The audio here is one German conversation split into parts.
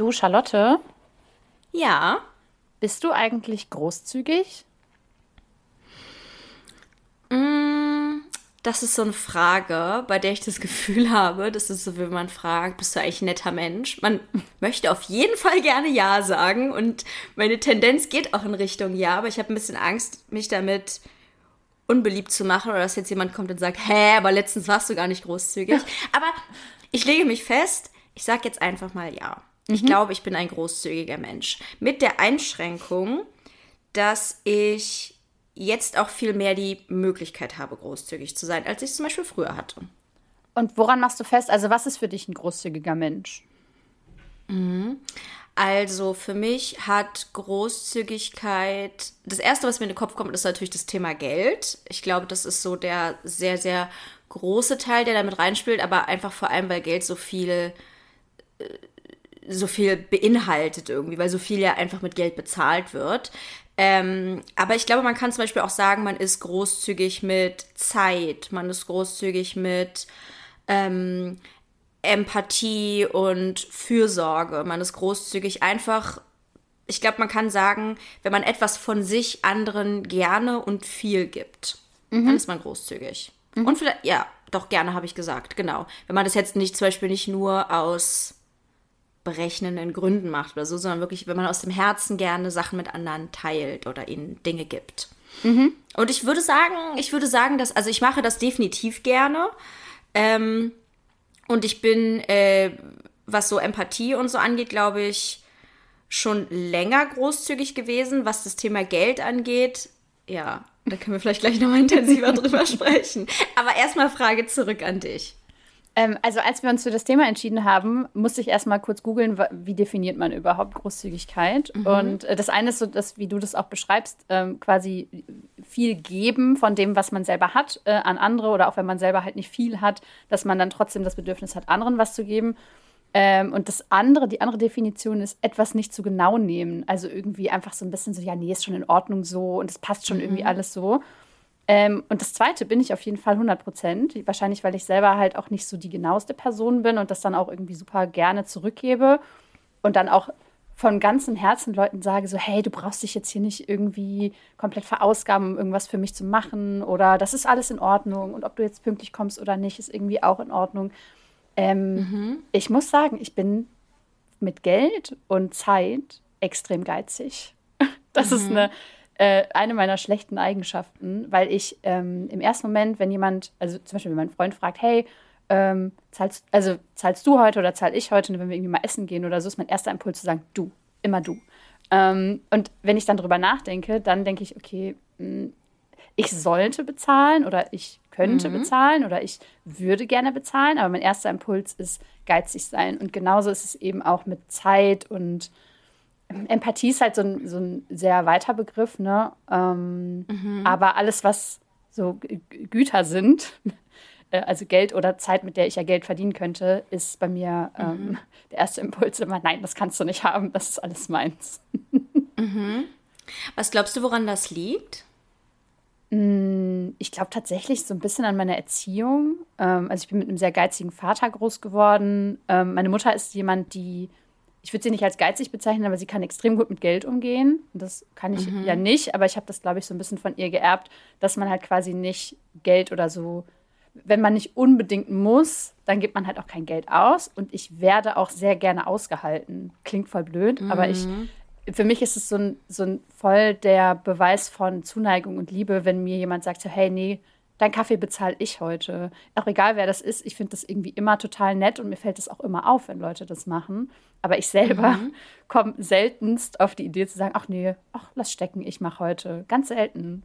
Du, Charlotte, Ja. bist du eigentlich großzügig? Mm, Das ist so eine Frage, bei der ich das Gefühl habe, das ist so, wenn man fragt, bist du eigentlich ein netter Mensch? Man möchte auf jeden Fall gerne Ja sagen und meine Tendenz geht auch in Richtung Ja, aber ich habe ein bisschen Angst, mich damit unbeliebt zu machen oder dass jetzt jemand kommt und sagt, hä, aber letztens warst du gar nicht großzügig. Aber ich lege mich fest, ich sage jetzt einfach mal Ja. Ich glaube, ich bin ein großzügiger Mensch. Mit der Einschränkung, dass ich jetzt auch viel mehr die Möglichkeit habe, großzügig zu sein, als ich es zum Beispiel früher hatte. Und woran machst du fest? Also, was ist für dich ein großzügiger Mensch? Also für mich hat Großzügigkeit, das Erste, was mir in den Kopf kommt, ist natürlich das Thema Geld. Ich glaube, das ist so der sehr, sehr große Teil, der damit reinspielt, aber einfach vor allem, weil Geld so viel, äh, so viel beinhaltet irgendwie, weil so viel ja einfach mit Geld bezahlt wird. Ähm, aber ich glaube, man kann zum Beispiel auch sagen, man ist großzügig mit Zeit, man ist großzügig mit ähm, Empathie und Fürsorge. Man ist großzügig einfach. Ich glaube, man kann sagen, wenn man etwas von sich anderen gerne und viel gibt, dann ist man großzügig. Und vielleicht, ja, doch gerne habe ich gesagt, genau. Wenn man das jetzt nicht zum Beispiel nicht nur aus berechnenden Gründen macht oder so, sondern wirklich, wenn man aus dem Herzen gerne Sachen mit anderen teilt oder ihnen Dinge gibt. Und ich würde sagen, ich würde sagen, dass, also ich mache das definitiv gerne. Ähm, und ich bin, äh, was so Empathie und so angeht, glaube ich, schon länger großzügig gewesen. Was das Thema Geld angeht, ja, da können wir vielleicht gleich nochmal intensiver drüber sprechen. Aber erstmal Frage zurück an dich. Ähm, also, als wir uns für das Thema entschieden haben, musste ich erstmal kurz googeln, wie definiert man überhaupt Großzügigkeit. Und äh, das eine ist so, dass, wie du das auch beschreibst, ähm, quasi viel geben von dem, was man selber hat, äh, an andere oder auch wenn man selber halt nicht viel hat, dass man dann trotzdem das Bedürfnis hat, anderen was zu geben. Ähm, und das andere, die andere Definition ist, etwas nicht zu genau nehmen. Also irgendwie einfach so ein bisschen so, ja, nee, ist schon in Ordnung so und es passt schon irgendwie alles so. Ähm, und das zweite bin ich auf jeden Fall 100 Prozent. Wahrscheinlich, weil ich selber halt auch nicht so die genaueste Person bin und das dann auch irgendwie super gerne zurückgebe und dann auch von ganzem Herzen Leuten sage, so, hey, du brauchst dich jetzt hier nicht irgendwie komplett verausgaben, um irgendwas für mich zu machen oder das ist alles in Ordnung und ob du jetzt pünktlich kommst oder nicht, ist irgendwie auch in Ordnung. Ähm, Ich muss sagen, ich bin mit Geld und Zeit extrem geizig. Das ist eine, äh, eine meiner schlechten Eigenschaften, weil ich ähm, im ersten Moment, wenn jemand, also zum Beispiel, wenn mein Freund fragt, hey, ähm, zahlst, also zahlst du heute oder zahl ich heute, wenn wir irgendwie mal essen gehen oder so, ist mein erster Impuls zu sagen, du, immer du. Ähm, und wenn ich dann drüber nachdenke, dann denke ich, okay, mh, ich sollte bezahlen oder ich könnte bezahlen oder ich würde gerne bezahlen, aber mein erster Impuls ist geizig sein. Und genauso ist es eben auch mit Zeit und Empathie ist halt so ein, so ein sehr weiter Begriff, ne? Ähm, Aber alles, was so G- Güter sind, äh, also Geld oder Zeit, mit der ich ja Geld verdienen könnte, ist bei mir ähm, der erste Impuls immer, nein, das kannst du nicht haben, das ist alles meins. Was glaubst du, woran das liegt? Ich glaube tatsächlich so ein bisschen an meiner Erziehung. Ähm, also ich bin mit einem sehr geizigen Vater groß geworden. Ähm, meine Mutter ist jemand, die, ich würde sie nicht als geizig bezeichnen, aber sie kann extrem gut mit Geld umgehen. Und das kann ich ja nicht, aber ich habe das, glaube ich, so ein bisschen von ihr geerbt, dass man halt quasi nicht Geld oder so, wenn man nicht unbedingt muss, dann gibt man halt auch kein Geld aus. Und ich werde auch sehr gerne ausgehalten. Klingt voll blöd, aber ich für mich ist es so ein, so ein voll der Beweis von Zuneigung und Liebe, wenn mir jemand sagt, so, hey, nee, dein Kaffee bezahle ich heute. Auch egal, wer das ist, ich finde das irgendwie immer total nett und mir fällt es auch immer auf, wenn Leute das machen. Aber ich selber komme seltenst auf die Idee zu sagen, ach nee, ach, lass stecken, ich mache heute. Ganz selten.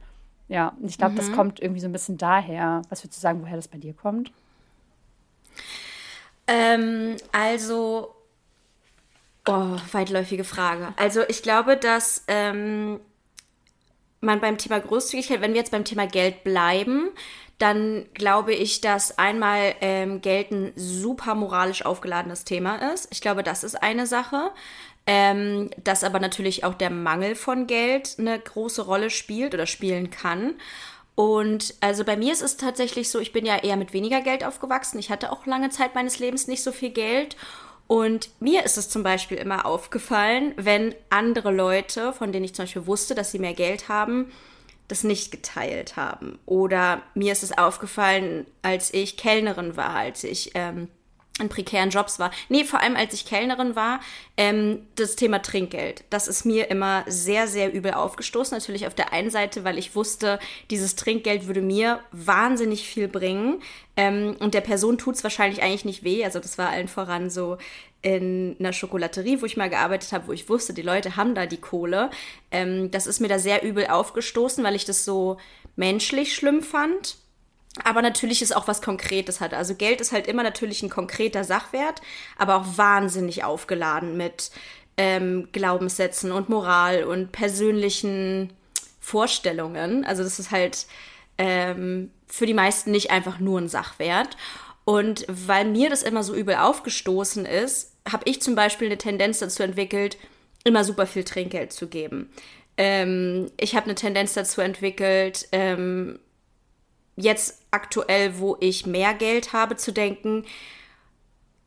Ja, und ich glaube, das kommt irgendwie so ein bisschen daher. Was würdest du sagen, woher das bei dir kommt? Ähm, also, oh, weitläufige Frage. Also ich glaube, dass ähm, man beim Thema Großzügigkeit, wenn wir jetzt beim Thema Geld bleiben, dann glaube ich, dass einmal ähm, Geld ein super moralisch aufgeladenes Thema ist. Ich glaube, das ist eine Sache. Ähm, dass aber natürlich auch der Mangel von Geld eine große Rolle spielt oder spielen kann. Und also bei mir ist es tatsächlich so, ich bin ja eher mit weniger Geld aufgewachsen. Ich hatte auch lange Zeit meines Lebens nicht so viel Geld. Und mir ist es zum Beispiel immer aufgefallen, wenn andere Leute, von denen ich zum Beispiel wusste, dass sie mehr Geld haben, das nicht geteilt haben. Oder mir ist es aufgefallen, als ich Kellnerin war, als ich ähm, in prekären Jobs war. Nee, vor allem als ich Kellnerin war, ähm, das Thema Trinkgeld. Das ist mir immer sehr, sehr übel aufgestoßen. Natürlich auf der einen Seite, weil ich wusste, dieses Trinkgeld würde mir wahnsinnig viel bringen. Ähm, und der Person tut es wahrscheinlich eigentlich nicht weh. Also das war allen voran so in einer Schokolaterie, wo ich mal gearbeitet habe, wo ich wusste, die Leute haben da die Kohle. Ähm, das ist mir da sehr übel aufgestoßen, weil ich das so menschlich schlimm fand aber natürlich ist auch was Konkretes hat. Also Geld ist halt immer natürlich ein konkreter Sachwert, aber auch wahnsinnig aufgeladen mit ähm, Glaubenssätzen und Moral und persönlichen Vorstellungen. Also das ist halt ähm, für die meisten nicht einfach nur ein Sachwert. Und weil mir das immer so übel aufgestoßen ist, habe ich zum Beispiel eine Tendenz dazu entwickelt, immer super viel Trinkgeld zu geben. Ähm, ich habe eine Tendenz dazu entwickelt, ähm, jetzt aktuell, wo ich mehr Geld habe, zu denken,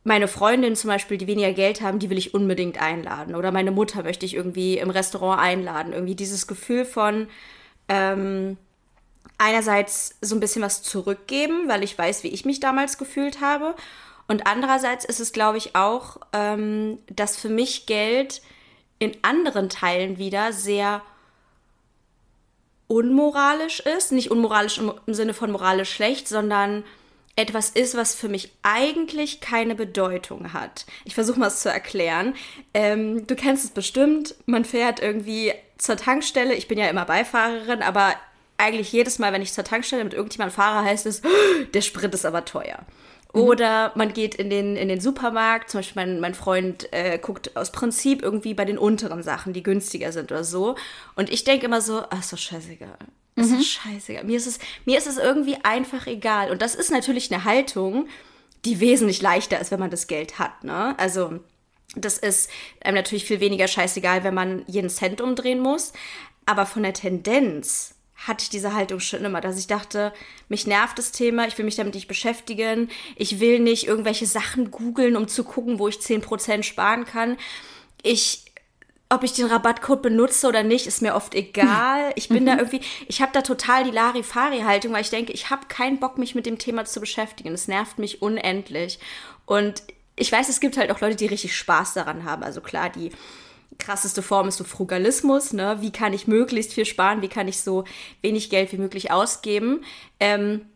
meine Freundin zum Beispiel, die weniger Geld haben, die will ich unbedingt einladen. Oder meine Mutter möchte ich irgendwie im Restaurant einladen. Irgendwie dieses Gefühl von ähm, einerseits so ein bisschen was zurückgeben, weil ich weiß, wie ich mich damals gefühlt habe. Und andererseits ist es, glaube ich, auch, ähm, dass für mich Geld in anderen Teilen wieder sehr unmoralisch ist. Nicht unmoralisch im, Sinne von moralisch schlecht, sondern etwas ist, was für mich eigentlich keine Bedeutung hat. Ich versuche mal es zu erklären. Ähm, du kennst es bestimmt. Man fährt irgendwie zur Tankstelle. Ich bin ja immer Beifahrerin, aber eigentlich jedes Mal, wenn ich zur Tankstelle mit irgendjemandem fahre, heißt es, der Sprit ist aber teuer. Mhm. Oder man geht in den, in den Supermarkt, zum Beispiel mein, mein Freund äh, guckt aus Prinzip irgendwie bei den unteren Sachen, die günstiger sind oder so. Und ich denke immer so, ach, doch scheißegal. Ist mhm. scheißegal. Mir ist, es, mir ist es irgendwie einfach egal. Und das ist natürlich eine Haltung, die wesentlich leichter ist, wenn man das Geld hat. Ne? Also das ist einem natürlich viel weniger scheißegal, wenn man jeden Cent umdrehen muss. Aber von der Tendenz hatte ich diese Haltung schon immer, dass ich dachte, mich nervt das Thema, ich will mich damit nicht beschäftigen, ich will nicht irgendwelche Sachen googeln, um zu gucken, wo ich 10% sparen kann. Ich ob ich den Rabattcode benutze oder nicht, ist mir oft egal. Ich bin da mhm. irgendwie, ich habe da total die Larifari-Haltung, weil ich denke, ich habe keinen Bock, mich mit dem Thema zu beschäftigen. Es nervt mich unendlich. Und ich weiß, es gibt halt auch Leute, die richtig Spaß daran haben. Also klar, die krasseste Form ist so Frugalismus, ne? Wie kann ich möglichst viel sparen? Wie kann ich so wenig Geld wie möglich ausgeben? Ähm,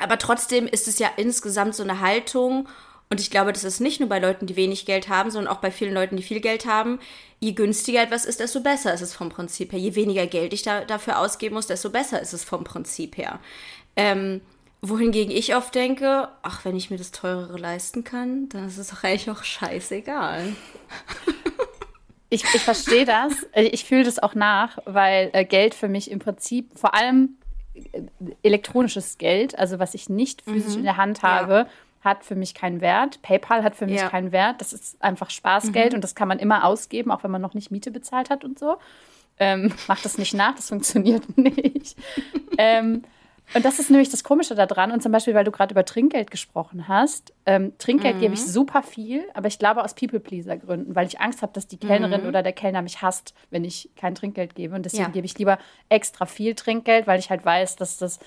aber trotzdem ist es ja insgesamt so eine Haltung. Und ich glaube, das ist nicht nur bei Leuten, die wenig Geld haben, sondern auch bei vielen Leuten, die viel Geld haben. Je günstiger etwas ist, desto besser ist es vom Prinzip her. Je weniger Geld ich da, dafür ausgeben muss, desto besser ist es vom Prinzip her. Ähm, wohingegen ich oft denke, ach, wenn ich mir das teurere leisten kann, dann ist es doch eigentlich auch scheißegal. Ich, ich verstehe das. Äh, ich fühle das auch nach, weil äh, Geld für mich im Prinzip vor allem äh, elektronisches Geld, also was ich nicht physisch mhm. in der Hand habe, ja. hat für mich keinen Wert. PayPal hat für mich ja. keinen Wert. Das ist einfach Spaßgeld mhm. und das kann man immer ausgeben, auch wenn man noch nicht Miete bezahlt hat und so. Ähm, macht das nicht nach, das funktioniert nicht. ähm, und das ist nämlich das Komische daran. Und zum Beispiel, weil du gerade über Trinkgeld gesprochen hast. Ähm, Trinkgeld mhm. gebe ich mhm. super viel, aber ich glaube aus People-Pleaser-Gründen, weil ich Angst habe, dass die Kellnerin mhm. oder der Kellner mich hasst, wenn ich kein Trinkgeld gebe. Und deswegen ja. gebe ich lieber extra viel Trinkgeld, weil ich halt weiß, dass das.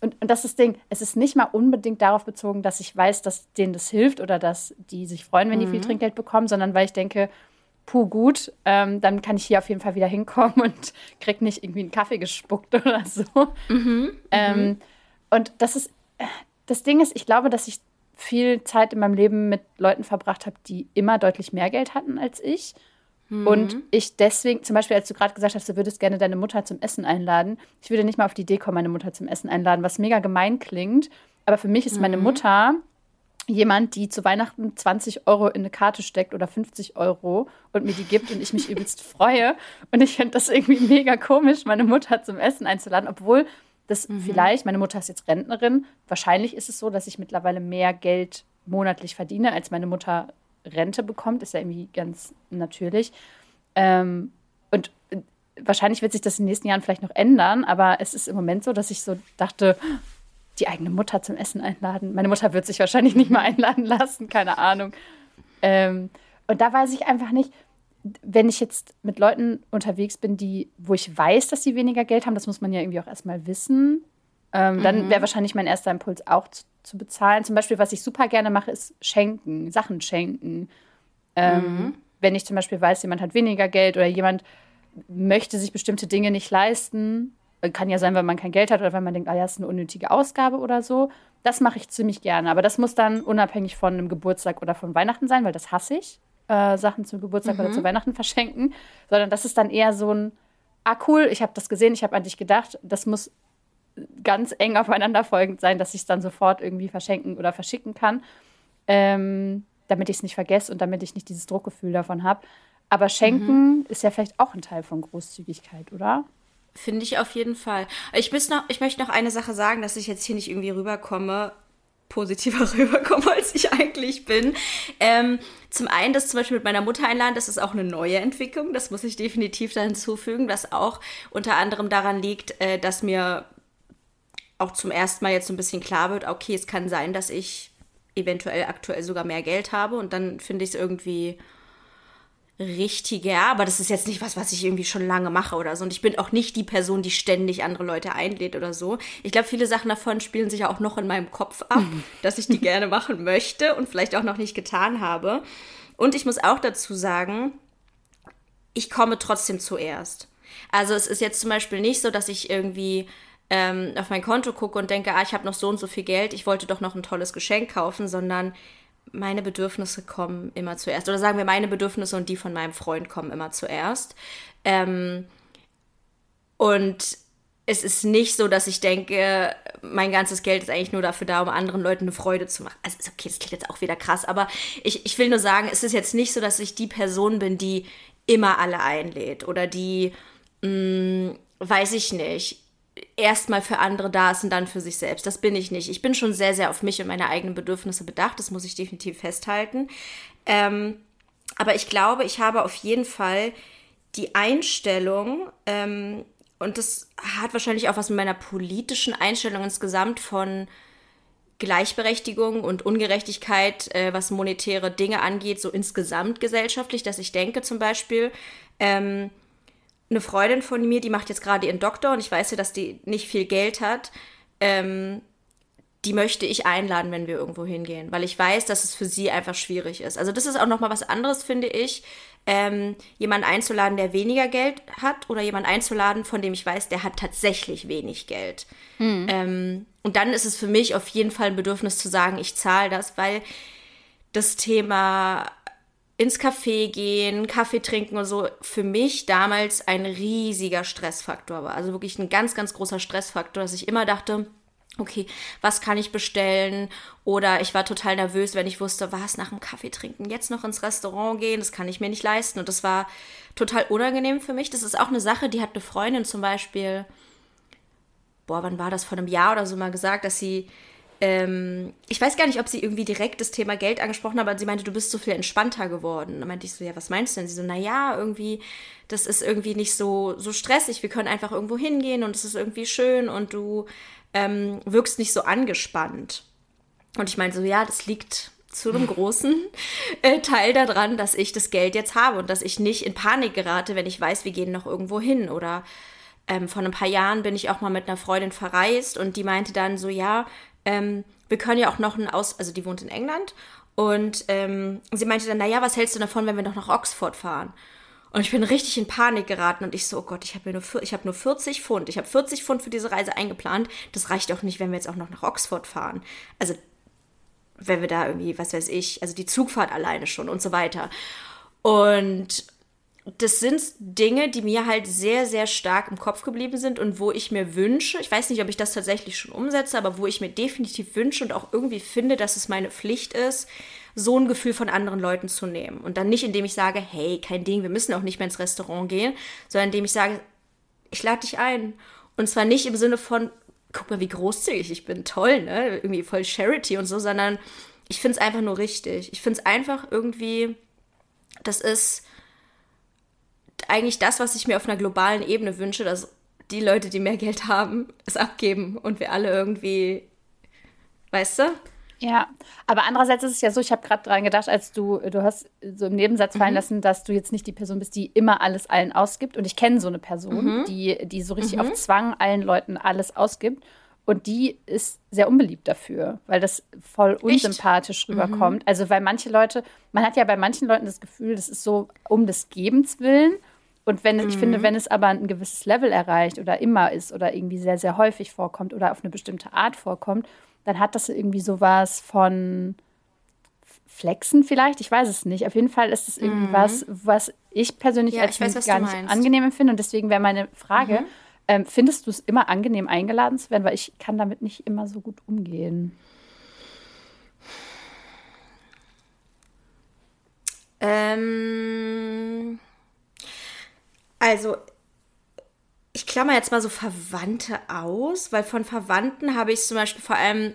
Und, und das ist das Ding, es ist nicht mal unbedingt darauf bezogen, dass ich weiß, dass denen das hilft oder dass die sich freuen, wenn die viel mhm. Trinkgeld bekommen, sondern weil ich denke, puh, gut, ähm, dann kann ich hier auf jeden Fall wieder hinkommen und krieg nicht irgendwie einen Kaffee gespuckt oder so. Mhm, ähm, mhm. und das ist, das Ding ist, ich glaube, dass ich viel Zeit in meinem Leben mit Leuten verbracht habe, die immer deutlich mehr Geld hatten als ich. Mhm. Und ich deswegen, zum Beispiel, als du gerade gesagt hast, du würdest gerne deine Mutter zum Essen einladen, ich würde nicht mal auf die Idee kommen, meine Mutter zum Essen einladen, was mega gemein klingt. Aber für mich ist meine mhm. Mutter jemand, die zu Weihnachten 20 Euro in eine Karte steckt oder 50 Euro und mir die gibt und ich mich übelst freue. Und ich finde das irgendwie mega komisch, meine Mutter zum Essen einzuladen, obwohl das mhm. vielleicht, meine Mutter ist jetzt Rentnerin, wahrscheinlich ist es so, dass ich mittlerweile mehr Geld monatlich verdiene, als meine Mutter Rente bekommt, ist ja irgendwie ganz natürlich. Ähm, und äh, wahrscheinlich wird sich das in den nächsten Jahren vielleicht noch ändern, aber es ist im Moment so, dass ich so dachte, die eigene Mutter zum Essen einladen. Meine Mutter wird sich wahrscheinlich nicht mal einladen lassen, keine Ahnung. Ähm, und da weiß ich einfach nicht, wenn ich jetzt mit Leuten unterwegs bin, die, wo ich weiß, dass sie weniger Geld haben, das muss man ja irgendwie auch erstmal wissen. Ähm, mhm. Dann wäre wahrscheinlich mein erster Impuls auch zu, zu, bezahlen. Zum Beispiel, was ich super gerne mache, ist schenken, Sachen schenken. Ähm, mhm. Wenn ich zum Beispiel weiß, jemand hat weniger Geld oder jemand möchte sich bestimmte Dinge nicht leisten, kann ja sein, weil man kein Geld hat oder weil man denkt, ah ja, ist eine unnötige Ausgabe oder so. Das mache ich ziemlich gerne. Aber das muss dann unabhängig von einem Geburtstag oder von Weihnachten sein, weil das hasse ich, äh, Sachen zum Geburtstag mhm. oder zu Weihnachten verschenken. Sondern das ist dann eher so ein, ah cool, ich habe das gesehen, ich habe an dich gedacht. Das muss ganz eng aufeinander folgend sein, dass ich es dann sofort irgendwie verschenken oder verschicken kann. Ähm, damit ich es nicht vergesse und damit ich nicht dieses Druckgefühl davon habe. Aber schenken mhm. ist ja vielleicht auch ein Teil von Großzügigkeit, oder? Finde ich auf jeden Fall. Ich, noch, ich möchte noch eine Sache sagen, dass ich jetzt hier nicht irgendwie rüberkomme, positiver rüberkomme, als ich eigentlich bin. Ähm, zum einen, das zum Beispiel mit meiner Mutter einladen, das ist auch eine neue Entwicklung. Das muss ich definitiv da hinzufügen, was auch unter anderem daran liegt, äh, dass mir auch zum ersten Mal jetzt so ein bisschen klar wird, okay, es kann sein, dass ich eventuell aktuell sogar mehr Geld habe und dann finde ich es irgendwie richtiger, aber das ist jetzt nicht was, was ich irgendwie schon lange mache oder so. Und ich bin auch nicht die Person, die ständig andere Leute einlädt oder so. Ich glaube, viele Sachen davon spielen sich auch noch in meinem Kopf ab, dass ich die gerne machen möchte und vielleicht auch noch nicht getan habe. Und ich muss auch dazu sagen, ich komme trotzdem zuerst. Also es ist jetzt zum Beispiel nicht so, dass ich irgendwie ähm, auf mein Konto gucke und denke, ah, ich habe noch so und so viel Geld, ich wollte doch noch ein tolles Geschenk kaufen, sondern meine Bedürfnisse kommen immer zuerst. Oder sagen wir, meine Bedürfnisse und die von meinem Freund kommen immer zuerst. Ähm, und es ist nicht so, dass ich denke, mein ganzes Geld ist eigentlich nur dafür da, um anderen Leuten eine Freude zu machen. Also, okay, das klingt jetzt auch wieder krass, aber ich, ich will nur sagen, es ist jetzt nicht so, dass ich die Person bin, die immer alle einlädt oder die, mh, mm, weiß ich nicht, erstmal für andere da ist und dann für sich selbst. Das bin ich nicht. Ich bin schon sehr, sehr auf mich und meine eigenen Bedürfnisse bedacht. Das muss ich definitiv festhalten. Ähm, aber ich glaube, ich habe auf jeden Fall die Einstellung, ähm, und das hat wahrscheinlich auch was mit meiner politischen Einstellung insgesamt von Gleichberechtigung und Ungerechtigkeit, äh, was monetäre Dinge angeht, so insgesamt gesellschaftlich, dass ich denke zum Beispiel, ähm, eine Freundin von mir, die macht jetzt gerade ihren Doktor und ich weiß ja, dass die nicht viel Geld hat. Ähm, die möchte ich einladen, wenn wir irgendwo hingehen, weil ich weiß, dass es für sie einfach schwierig ist. Also das ist auch noch mal was anderes, finde ich, ähm, jemanden einzuladen, der weniger Geld hat oder jemanden einzuladen, von dem ich weiß, der hat tatsächlich wenig Geld. Hm. Ähm, und dann ist es für mich auf jeden Fall ein Bedürfnis zu sagen, ich zahle das, weil das Thema ins Café gehen, Kaffee trinken und so für mich damals ein riesiger Stressfaktor war. Also wirklich ein ganz, ganz großer Stressfaktor, dass ich immer dachte, okay, was kann ich bestellen? Oder ich war total nervös, wenn ich wusste, was nach dem Kaffee trinken, jetzt noch ins Restaurant gehen, das kann ich mir nicht leisten. Und das war total unangenehm für mich. Das ist auch eine Sache, die hat eine Freundin zum Beispiel, boah, wann war das, vor einem Jahr oder so mal gesagt, dass sie ähm, ich weiß gar nicht, ob sie irgendwie direkt das Thema Geld angesprochen hat, aber sie meinte, du bist so viel entspannter geworden. Da meinte ich so, ja, was meinst du denn? Sie so, naja, irgendwie, das ist irgendwie nicht so, so stressig. Wir können einfach irgendwo hingehen und es ist irgendwie schön und du ähm, wirkst nicht so angespannt. Und ich meinte so, ja, das liegt zu einem großen äh, Teil daran, dass ich das Geld jetzt habe und dass ich nicht in Panik gerate, wenn ich weiß, wir gehen noch irgendwo hin. Oder ähm, vor ein paar Jahren bin ich auch mal mit einer Freundin verreist und die meinte dann so, ja, ähm, wir können ja auch noch ein Aus, also die wohnt in England und ähm, sie meinte dann, naja, was hältst du davon, wenn wir noch nach Oxford fahren? Und ich bin richtig in Panik geraten und ich so, oh Gott, ich habe nur, hab nur 40 Pfund. Ich habe 40 Pfund für diese Reise eingeplant. Das reicht doch nicht, wenn wir jetzt auch noch nach Oxford fahren. Also, wenn wir da irgendwie, was weiß ich, also die Zugfahrt alleine schon und so weiter. Und das sind Dinge, die mir halt sehr, sehr stark im Kopf geblieben sind und wo ich mir wünsche, ich weiß nicht, ob ich das tatsächlich schon umsetze, aber wo ich mir definitiv wünsche und auch irgendwie finde, dass es meine Pflicht ist, so ein Gefühl von anderen Leuten zu nehmen. Und dann nicht, indem ich sage, hey, kein Ding, wir müssen auch nicht mehr ins Restaurant gehen, sondern indem ich sage, ich lade dich ein. Und zwar nicht im Sinne von, guck mal, wie großzügig ich bin, toll, ne? Irgendwie voll Charity und so, sondern ich finde es einfach nur richtig. Ich finde es einfach irgendwie, das ist eigentlich das, was ich mir auf einer globalen Ebene wünsche, dass die Leute, die mehr Geld haben, es abgeben und wir alle irgendwie, weißt du? Ja, aber andererseits ist es ja so, ich habe gerade dran gedacht, als du, du hast so im Nebensatz fallen mhm. lassen, dass du jetzt nicht die Person bist, die immer alles allen ausgibt. Und ich kenne so eine Person, mhm. die, die so richtig mhm. auf Zwang allen Leuten alles ausgibt. Und die ist sehr unbeliebt dafür, weil das voll unsympathisch Echt? rüberkommt. Mhm. Also, weil manche Leute, man hat ja bei manchen Leuten das Gefühl, das ist so um des Gebens willen. Und wenn, mhm. ich finde, mhm. wenn es aber ein gewisses Level erreicht oder immer ist oder irgendwie sehr, sehr häufig vorkommt oder auf eine bestimmte Art vorkommt, dann hat das irgendwie sowas von Flexen vielleicht. Ich weiß es nicht. Auf jeden Fall ist es irgendwas, mhm. was ich persönlich ja, als ich weiß, gar nicht angenehm empfinde. Und deswegen wäre meine Frage, mhm. ähm, findest du es immer angenehm, eingeladen zu werden? Weil ich kann damit nicht immer so gut umgehen. Ähm, also ich klammer jetzt mal so Verwandte aus, weil von Verwandten habe ich zum Beispiel vor allem,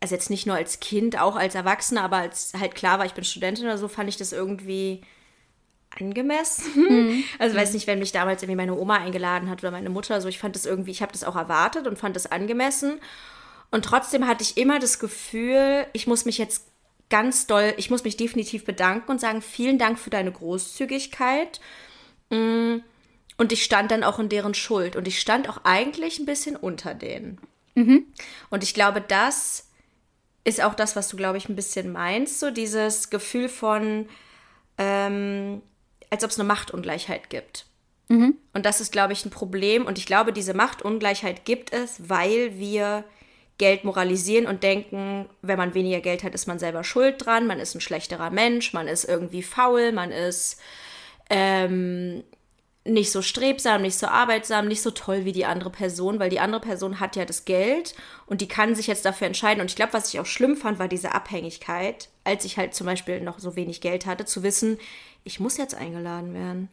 also jetzt nicht nur als Kind, auch als Erwachsene, aber als halt klar war, ich bin Studentin oder so, fand ich das irgendwie angemessen. Mhm. Also weiß nicht, wenn mich damals irgendwie meine Oma eingeladen hat oder meine Mutter, so ich fand das irgendwie, ich habe das auch erwartet und fand das angemessen. Und trotzdem hatte ich immer das Gefühl, ich muss mich jetzt ganz doll, ich muss mich definitiv bedanken und sagen, vielen Dank für deine Großzügigkeit. Mhm und ich stand dann auch in deren Schuld. Und ich stand auch eigentlich ein bisschen unter denen. Mhm. Und ich glaube, das ist auch das, was du, glaube ich, ein bisschen meinst. So dieses Gefühl von, ähm, als ob es eine Machtungleichheit gibt. Mhm. Und das ist, glaube ich, ein Problem. Und ich glaube, diese Machtungleichheit gibt es, weil wir Geld moralisieren und denken, wenn man weniger Geld hat, ist man selber schuld dran, man ist ein schlechterer Mensch, man ist irgendwie faul, man ist ähm, nicht so strebsam, nicht so arbeitsam, nicht so toll wie die andere Person, weil die andere Person hat ja das Geld und die kann sich jetzt dafür entscheiden. Und ich glaube, was ich auch schlimm fand, war diese Abhängigkeit, als ich halt zum Beispiel noch so wenig Geld hatte, zu wissen, ich muss jetzt eingeladen werden.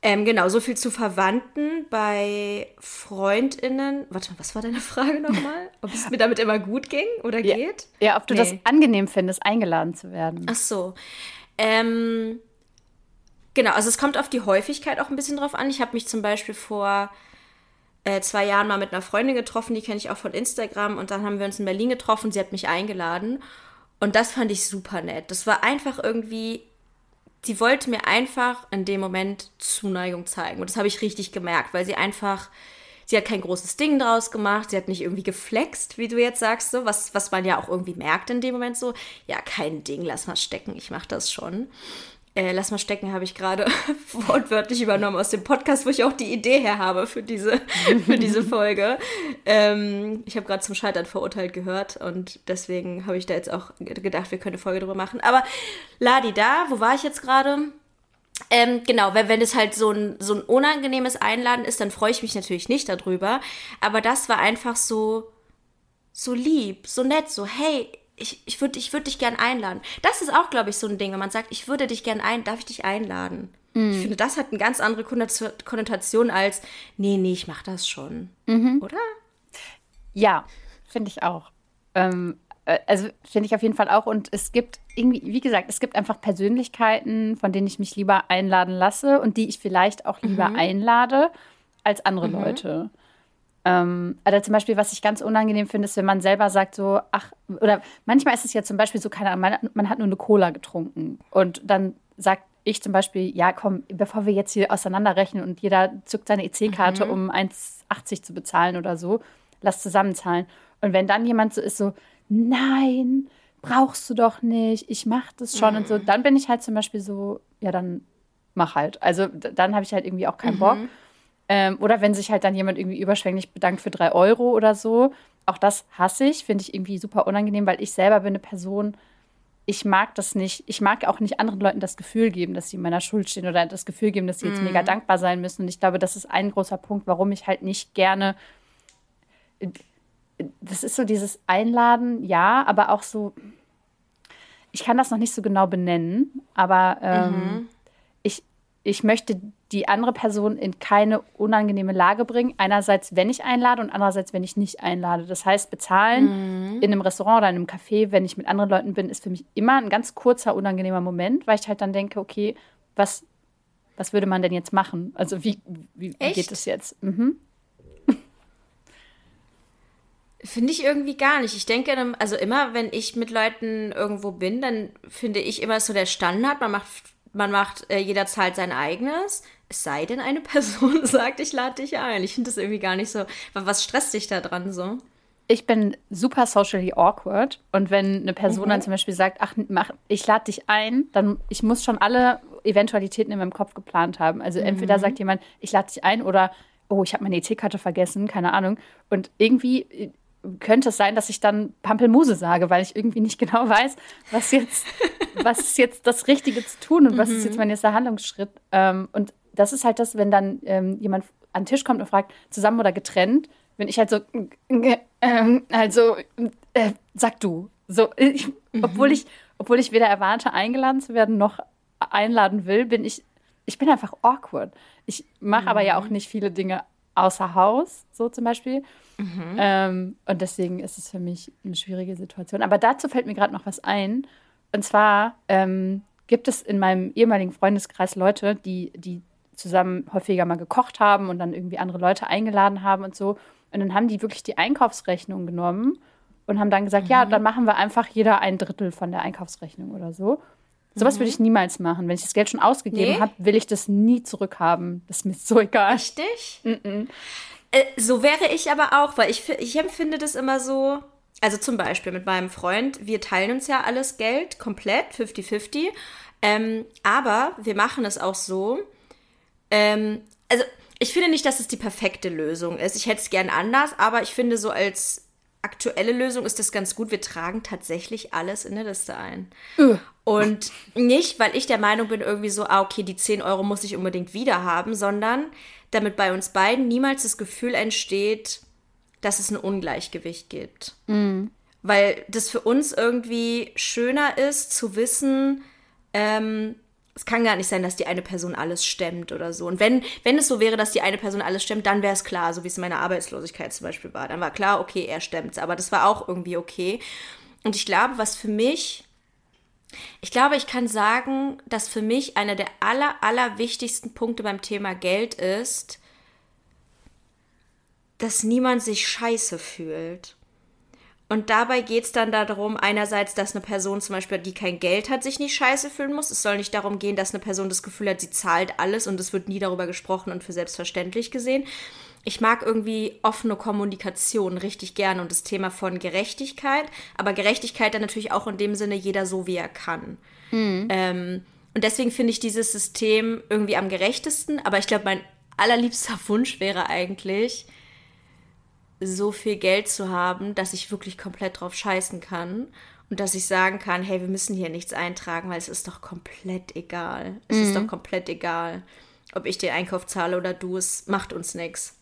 Ähm, genau, so viel zu Verwandten bei FreundInnen. Warte, was war deine Frage nochmal? Ob es mir damit immer gut ging oder ja. geht? Ja, ob du nee. das angenehm findest, eingeladen zu werden. Ach so. Ähm, Genau, also es kommt auf die Häufigkeit auch ein bisschen drauf an. Ich habe mich zum Beispiel vor äh, zwei Jahren mal mit einer Freundin getroffen, die kenne ich auch von Instagram und dann haben wir uns in Berlin getroffen, sie hat mich eingeladen und das fand ich super nett. Das war einfach irgendwie, sie wollte mir einfach in dem Moment Zuneigung zeigen und das habe ich richtig gemerkt, weil sie einfach, sie hat kein großes Ding draus gemacht, sie hat nicht irgendwie geflext, wie du jetzt sagst, so, was, was man ja auch irgendwie merkt in dem Moment so, ja, kein Ding, lass mal stecken, ich mache das schon. Äh, lass mal stecken, habe ich gerade wortwörtlich übernommen aus dem Podcast, wo ich auch die Idee her habe für diese, für diese Folge. Ähm, ich habe gerade zum Scheitern verurteilt gehört und deswegen habe ich da jetzt auch gedacht, wir können eine Folge drüber machen. Aber Ladi da, wo war ich jetzt gerade? Ähm, genau, wenn, wenn es halt so ein, so ein unangenehmes Einladen ist, dann freue ich mich natürlich nicht darüber. Aber das war einfach so, so lieb, so nett, so, hey, ich, ich würde ich würd dich gern einladen. Das ist auch, glaube ich, so ein Ding, wenn man sagt, ich würde dich gern ein, darf ich dich einladen? Mhm. Ich finde, das hat eine ganz andere Konnotation als, nee, nee, ich mache das schon. Mhm. Oder? Ja, finde ich auch. Ähm, äh, also finde ich auf jeden Fall auch. Und es gibt irgendwie, wie gesagt, es gibt einfach Persönlichkeiten, von denen ich mich lieber einladen lasse und die ich vielleicht auch lieber mhm. einlade als andere mhm. Leute. Ähm, oder zum Beispiel, was ich ganz unangenehm finde, ist, wenn man selber sagt so, ach, oder manchmal ist es ja zum Beispiel so, keine Ahnung, man, man hat nur eine Cola getrunken und dann sagt ich zum Beispiel, ja, komm, bevor wir jetzt hier auseinanderrechnen und jeder zückt seine EC-Karte, mhm. um 1,80 zu bezahlen oder so, lass zusammenzahlen. Und wenn dann jemand so ist, so, nein, brauchst du doch nicht, ich mach das schon mhm. und so, mhm. dann bin ich halt zum Beispiel so, ja, dann mach halt. Also dann habe ich halt irgendwie auch keinen mhm. Bock. Ähm, oder wenn sich halt dann jemand irgendwie überschwänglich bedankt für drei Euro oder so. Auch das hasse ich, finde ich irgendwie super unangenehm, weil ich selber bin eine Person, ich mag das nicht. Ich mag auch nicht anderen Leuten das Gefühl geben, dass sie in meiner Schuld stehen oder das Gefühl geben, dass sie jetzt mm. mega dankbar sein müssen. Und ich glaube, das ist ein großer Punkt, warum ich halt nicht gerne. Das ist so dieses Einladen, ja, aber auch so. Ich kann das noch nicht so genau benennen, aber ähm, mhm. ich, ich möchte die andere Person in keine unangenehme Lage bringen. Einerseits, wenn ich einlade und andererseits, wenn ich nicht einlade. Das heißt, bezahlen mhm. in einem Restaurant oder in einem Café, wenn ich mit anderen Leuten bin, ist für mich immer ein ganz kurzer, unangenehmer Moment, weil ich halt dann denke, okay, was, was würde man denn jetzt machen? Also wie, wie, wie geht es jetzt? Mhm. Finde ich irgendwie gar nicht. Ich denke, also immer, wenn ich mit Leuten irgendwo bin, dann finde ich immer so der Standard. Man macht, man macht, äh, jeder zahlt sein eigenes. Es sei denn, eine Person sagt, ich lade dich ein. Ich finde das irgendwie gar nicht so. Was stresst dich da dran so? Ich bin super socially awkward und wenn eine Person mhm. dann zum Beispiel sagt, ach, mach, ich lade dich ein, dann ich muss schon alle Eventualitäten in meinem Kopf geplant haben. Also mhm. entweder sagt jemand, ich lade dich ein oder oh, ich habe meine EC-Karte vergessen, keine Ahnung. Und irgendwie äh, könnte es sein, dass ich dann Pampelmuse sage, weil ich irgendwie nicht genau weiß, was jetzt, was ist jetzt das Richtige zu tun und was ist jetzt mhm. mein nächster Handlungsschritt. Ähm, und das ist halt das, wenn dann ähm, jemand an den Tisch kommt und fragt, zusammen oder getrennt, wenn ich halt so, äh, also, äh, sag du. So, ich, mhm. obwohl ich, obwohl ich weder erwarte, eingeladen zu werden, noch einladen will, bin ich, ich bin einfach awkward. Ich mache mhm. aber ja auch mhm. nicht viele Dinge außer Haus, so zum Beispiel. Mhm. Ähm, und deswegen ist es für mich eine schwierige Situation. Aber dazu fällt mir gerade noch was ein. Und zwar ähm, gibt es in meinem ehemaligen Freundeskreis Leute, die, die zusammen häufiger mal gekocht haben und dann irgendwie andere Leute eingeladen haben und so. Und dann haben die wirklich die Einkaufsrechnung genommen und haben dann gesagt, mhm. ja, dann machen wir einfach jeder ein Drittel von der Einkaufsrechnung oder so. Sowas mhm. würde ich niemals machen. Wenn ich das Geld schon ausgegeben nee. habe, will ich das nie zurückhaben. Das ist mir so egal. Richtig? Mhm. Äh, so wäre ich aber auch, weil ich, ich empfinde das immer so. Also zum Beispiel mit meinem Freund, wir teilen uns ja alles Geld komplett, 50-50. Ähm, aber wir machen es auch so. Ähm, also ich finde nicht, dass es die perfekte Lösung ist. Ich hätte es gern anders, aber ich finde so als aktuelle Lösung ist das ganz gut. Wir tragen tatsächlich alles in der Liste ein. Uh. Und nicht, weil ich der Meinung bin, irgendwie so, ah, okay, die 10 Euro muss ich unbedingt wieder haben, sondern damit bei uns beiden niemals das Gefühl entsteht, dass es ein Ungleichgewicht gibt. Mm. Weil das für uns irgendwie schöner ist, zu wissen, ähm, es kann gar nicht sein, dass die eine Person alles stemmt oder so. Und wenn, wenn es so wäre, dass die eine Person alles stemmt, dann wäre es klar, so wie es in meiner Arbeitslosigkeit zum Beispiel war. Dann war klar, okay, er stemmt Aber das war auch irgendwie okay. Und ich glaube, was für mich, ich glaube, ich kann sagen, dass für mich einer der aller, aller wichtigsten Punkte beim Thema Geld ist, dass niemand sich scheiße fühlt. Und dabei geht es dann darum, einerseits, dass eine Person zum Beispiel, die kein Geld hat, sich nicht scheiße fühlen muss. Es soll nicht darum gehen, dass eine Person das Gefühl hat, sie zahlt alles und es wird nie darüber gesprochen und für selbstverständlich gesehen. Ich mag irgendwie offene Kommunikation richtig gerne und das Thema von Gerechtigkeit, aber Gerechtigkeit dann natürlich auch in dem Sinne jeder so, wie er kann. Mhm. Ähm, und deswegen finde ich dieses System irgendwie am gerechtesten, aber ich glaube, mein allerliebster Wunsch wäre eigentlich, so viel Geld zu haben, dass ich wirklich komplett drauf scheißen kann und dass ich sagen kann, hey, wir müssen hier nichts eintragen, weil es ist doch komplett egal. Es mhm. ist doch komplett egal, ob ich den Einkauf zahle oder du, es macht uns nichts.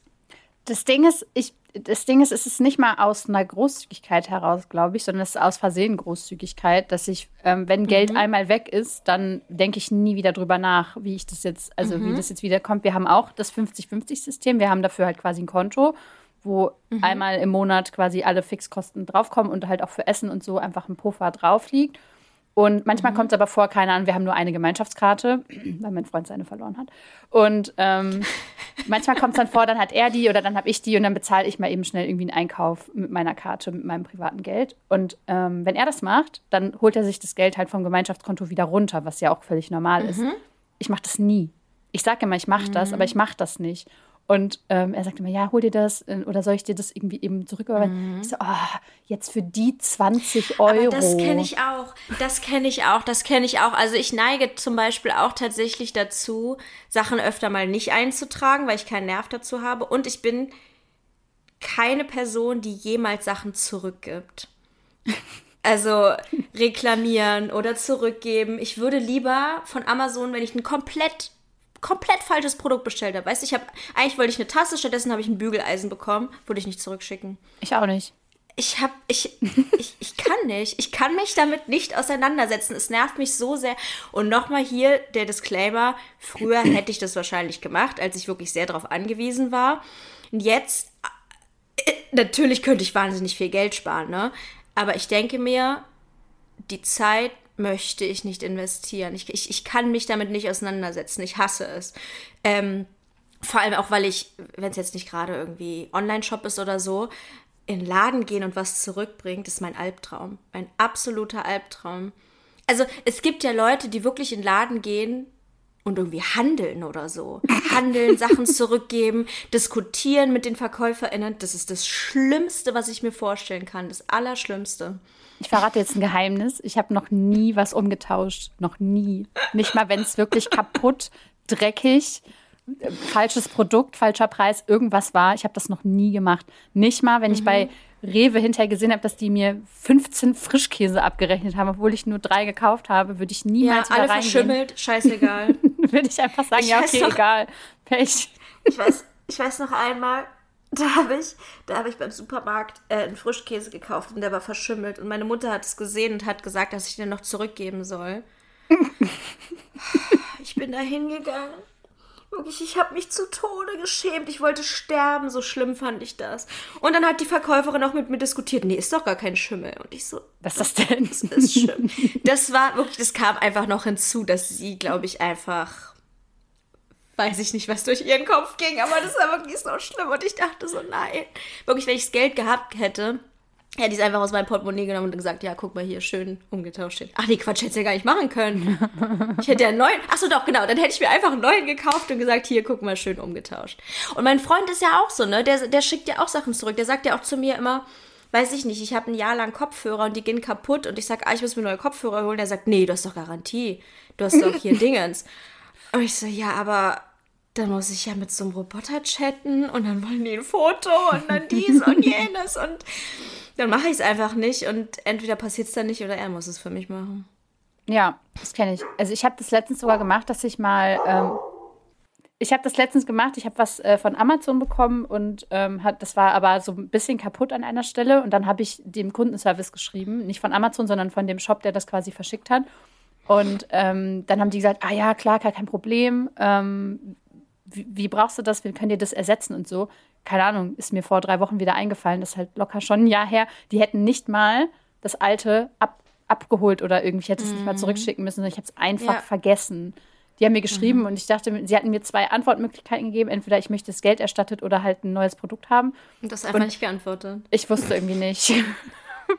Das Ding ist, ich, das Ding ist, es ist nicht mal aus einer Großzügigkeit heraus, glaube ich, sondern es ist aus Versehen Großzügigkeit, dass ich, ähm, wenn Geld mhm. einmal weg ist, dann denke ich nie wieder drüber nach, wie ich das jetzt, also mhm. wie das jetzt wieder kommt. Wir haben auch das 50-50-System, wir haben dafür halt quasi ein Konto wo mhm. einmal im Monat quasi alle Fixkosten draufkommen und halt auch für Essen und so einfach ein Puffer drauf liegt. Und manchmal mhm. kommt es aber vor, keine Ahnung, wir haben nur eine Gemeinschaftskarte, weil mein Freund seine verloren hat. Und ähm, manchmal kommt es dann vor, dann hat er die oder dann habe ich die und dann bezahle ich mal eben schnell irgendwie einen Einkauf mit meiner Karte, mit meinem privaten Geld. Und ähm, wenn er das macht, dann holt er sich das Geld halt vom Gemeinschaftskonto wieder runter, was ja auch völlig normal mhm. ist. Ich mache das nie. Ich sage immer, ich mache das, mhm. aber ich mache das nicht. Und ähm, er sagte immer, ja, hol dir das äh, oder soll ich dir das irgendwie eben zurücküberweisen? Mhm. Ich so, oh, jetzt für die 20 Euro. Aber das kenne ich auch. Das kenne ich auch. Das kenne ich auch. Also ich neige zum Beispiel auch tatsächlich dazu, Sachen öfter mal nicht einzutragen, weil ich keinen Nerv dazu habe. Und ich bin keine Person, die jemals Sachen zurückgibt. Also reklamieren oder zurückgeben. Ich würde lieber von Amazon, wenn ich ein komplett komplett falsches Produkt bestellt habe. Weißt du, ich habe eigentlich wollte ich eine Tasse, stattdessen habe ich ein Bügeleisen bekommen, würde ich nicht zurückschicken. Ich auch nicht. Ich habe ich, ich ich kann nicht, ich kann mich damit nicht auseinandersetzen. Es nervt mich so sehr und nochmal hier der Disclaimer, früher hätte ich das wahrscheinlich gemacht, als ich wirklich sehr darauf angewiesen war. Und jetzt äh, natürlich könnte ich wahnsinnig viel Geld sparen, ne? Aber ich denke mir, die Zeit möchte ich nicht investieren. Ich, ich, ich kann mich damit nicht auseinandersetzen. Ich hasse es. Ähm, vor allem auch, weil ich, wenn es jetzt nicht gerade irgendwie Online-Shop ist oder so, in den Laden gehen und was zurückbringt, ist mein Albtraum. Mein absoluter Albtraum. Also es gibt ja Leute, die wirklich in den Laden gehen und irgendwie handeln oder so. Handeln, Sachen zurückgeben, diskutieren mit den VerkäuferInnen. Das ist das Schlimmste, was ich mir vorstellen kann. Das Allerschlimmste. Ich verrate jetzt ein Geheimnis. Ich habe noch nie was umgetauscht. Noch nie. Nicht mal, wenn es wirklich kaputt, dreckig, falsches Produkt, falscher Preis, irgendwas war. Ich habe das noch nie gemacht. Nicht mal, wenn mhm. ich bei Rewe hinterher gesehen habe, dass die mir 15 Frischkäse abgerechnet haben, obwohl ich nur drei gekauft habe, würde ich niemals ja, alle reingehen. verschimmelt, scheißegal. würde ich einfach sagen, ich ja, okay, egal. Pech. Ich weiß, ich weiß noch einmal, da habe ich, da ich beim Supermarkt äh, einen Frischkäse gekauft und der war verschimmelt und meine Mutter hat es gesehen und hat gesagt, dass ich den noch zurückgeben soll. ich bin da hingegangen Wirklich, ich habe mich zu Tode geschämt. Ich wollte sterben, so schlimm fand ich das. Und dann hat die Verkäuferin auch mit mir diskutiert. Nee, ist doch gar kein Schimmel. Und ich so, was ist das denn? Das ist schlimm. Das war wirklich, das kam einfach noch hinzu, dass sie, glaube ich, einfach, weiß ich nicht, was durch ihren Kopf ging, aber das war wirklich so schlimm. Und ich dachte so, nein. Wirklich, wenn ich das Geld gehabt hätte, hätte ich es einfach aus meinem Portemonnaie genommen und gesagt, ja, guck mal hier, schön umgetauscht. Ach nee, Quatsch, hätte ich ja gar nicht machen können. Ich hätte ja einen neuen, ach so doch, genau, dann hätte ich mir einfach einen neuen gekauft und gesagt, hier, guck mal, schön umgetauscht. Und mein Freund ist ja auch so, ne, der, der schickt ja auch Sachen zurück. Der sagt ja auch zu mir immer, weiß ich nicht, ich habe ein Jahr lang Kopfhörer und die gehen kaputt und ich sag, ah, ich muss mir neue Kopfhörer holen. Der sagt, nee, du hast doch Garantie. Du hast doch hier Dingens. Und ich so, ja, aber dann muss ich ja mit so einem Roboter chatten und dann wollen die ein Foto und dann dies und jenes und dann mache ich es einfach nicht und entweder passiert es dann nicht oder er muss es für mich machen. Ja, das kenne ich. Also ich habe das letztens sogar gemacht, dass ich mal, ähm, ich habe das letztens gemacht, ich habe was äh, von Amazon bekommen und ähm, hat, das war aber so ein bisschen kaputt an einer Stelle und dann habe ich dem Kundenservice geschrieben, nicht von Amazon, sondern von dem Shop, der das quasi verschickt hat. Und ähm, dann haben die gesagt, ah ja, klar, kein Problem. Ähm, wie, wie, brauchst du das? Wir können dir das ersetzen und so keine Ahnung, ist mir vor drei Wochen wieder eingefallen, das ist halt locker schon ein Jahr her. Die hätten nicht mal das alte ab, abgeholt oder irgendwie, ich hätte es mm. nicht mal mhm. zurückschicken müssen, sondern ich habe es einfach ja. vergessen. Die haben mir geschrieben mhm. und ich dachte, sie hatten mir zwei Antwortmöglichkeiten gegeben. Entweder ich möchte das Geld erstattet oder halt ein neues Produkt haben. Und das einfach und nicht geantwortet. Ich wusste irgendwie nicht.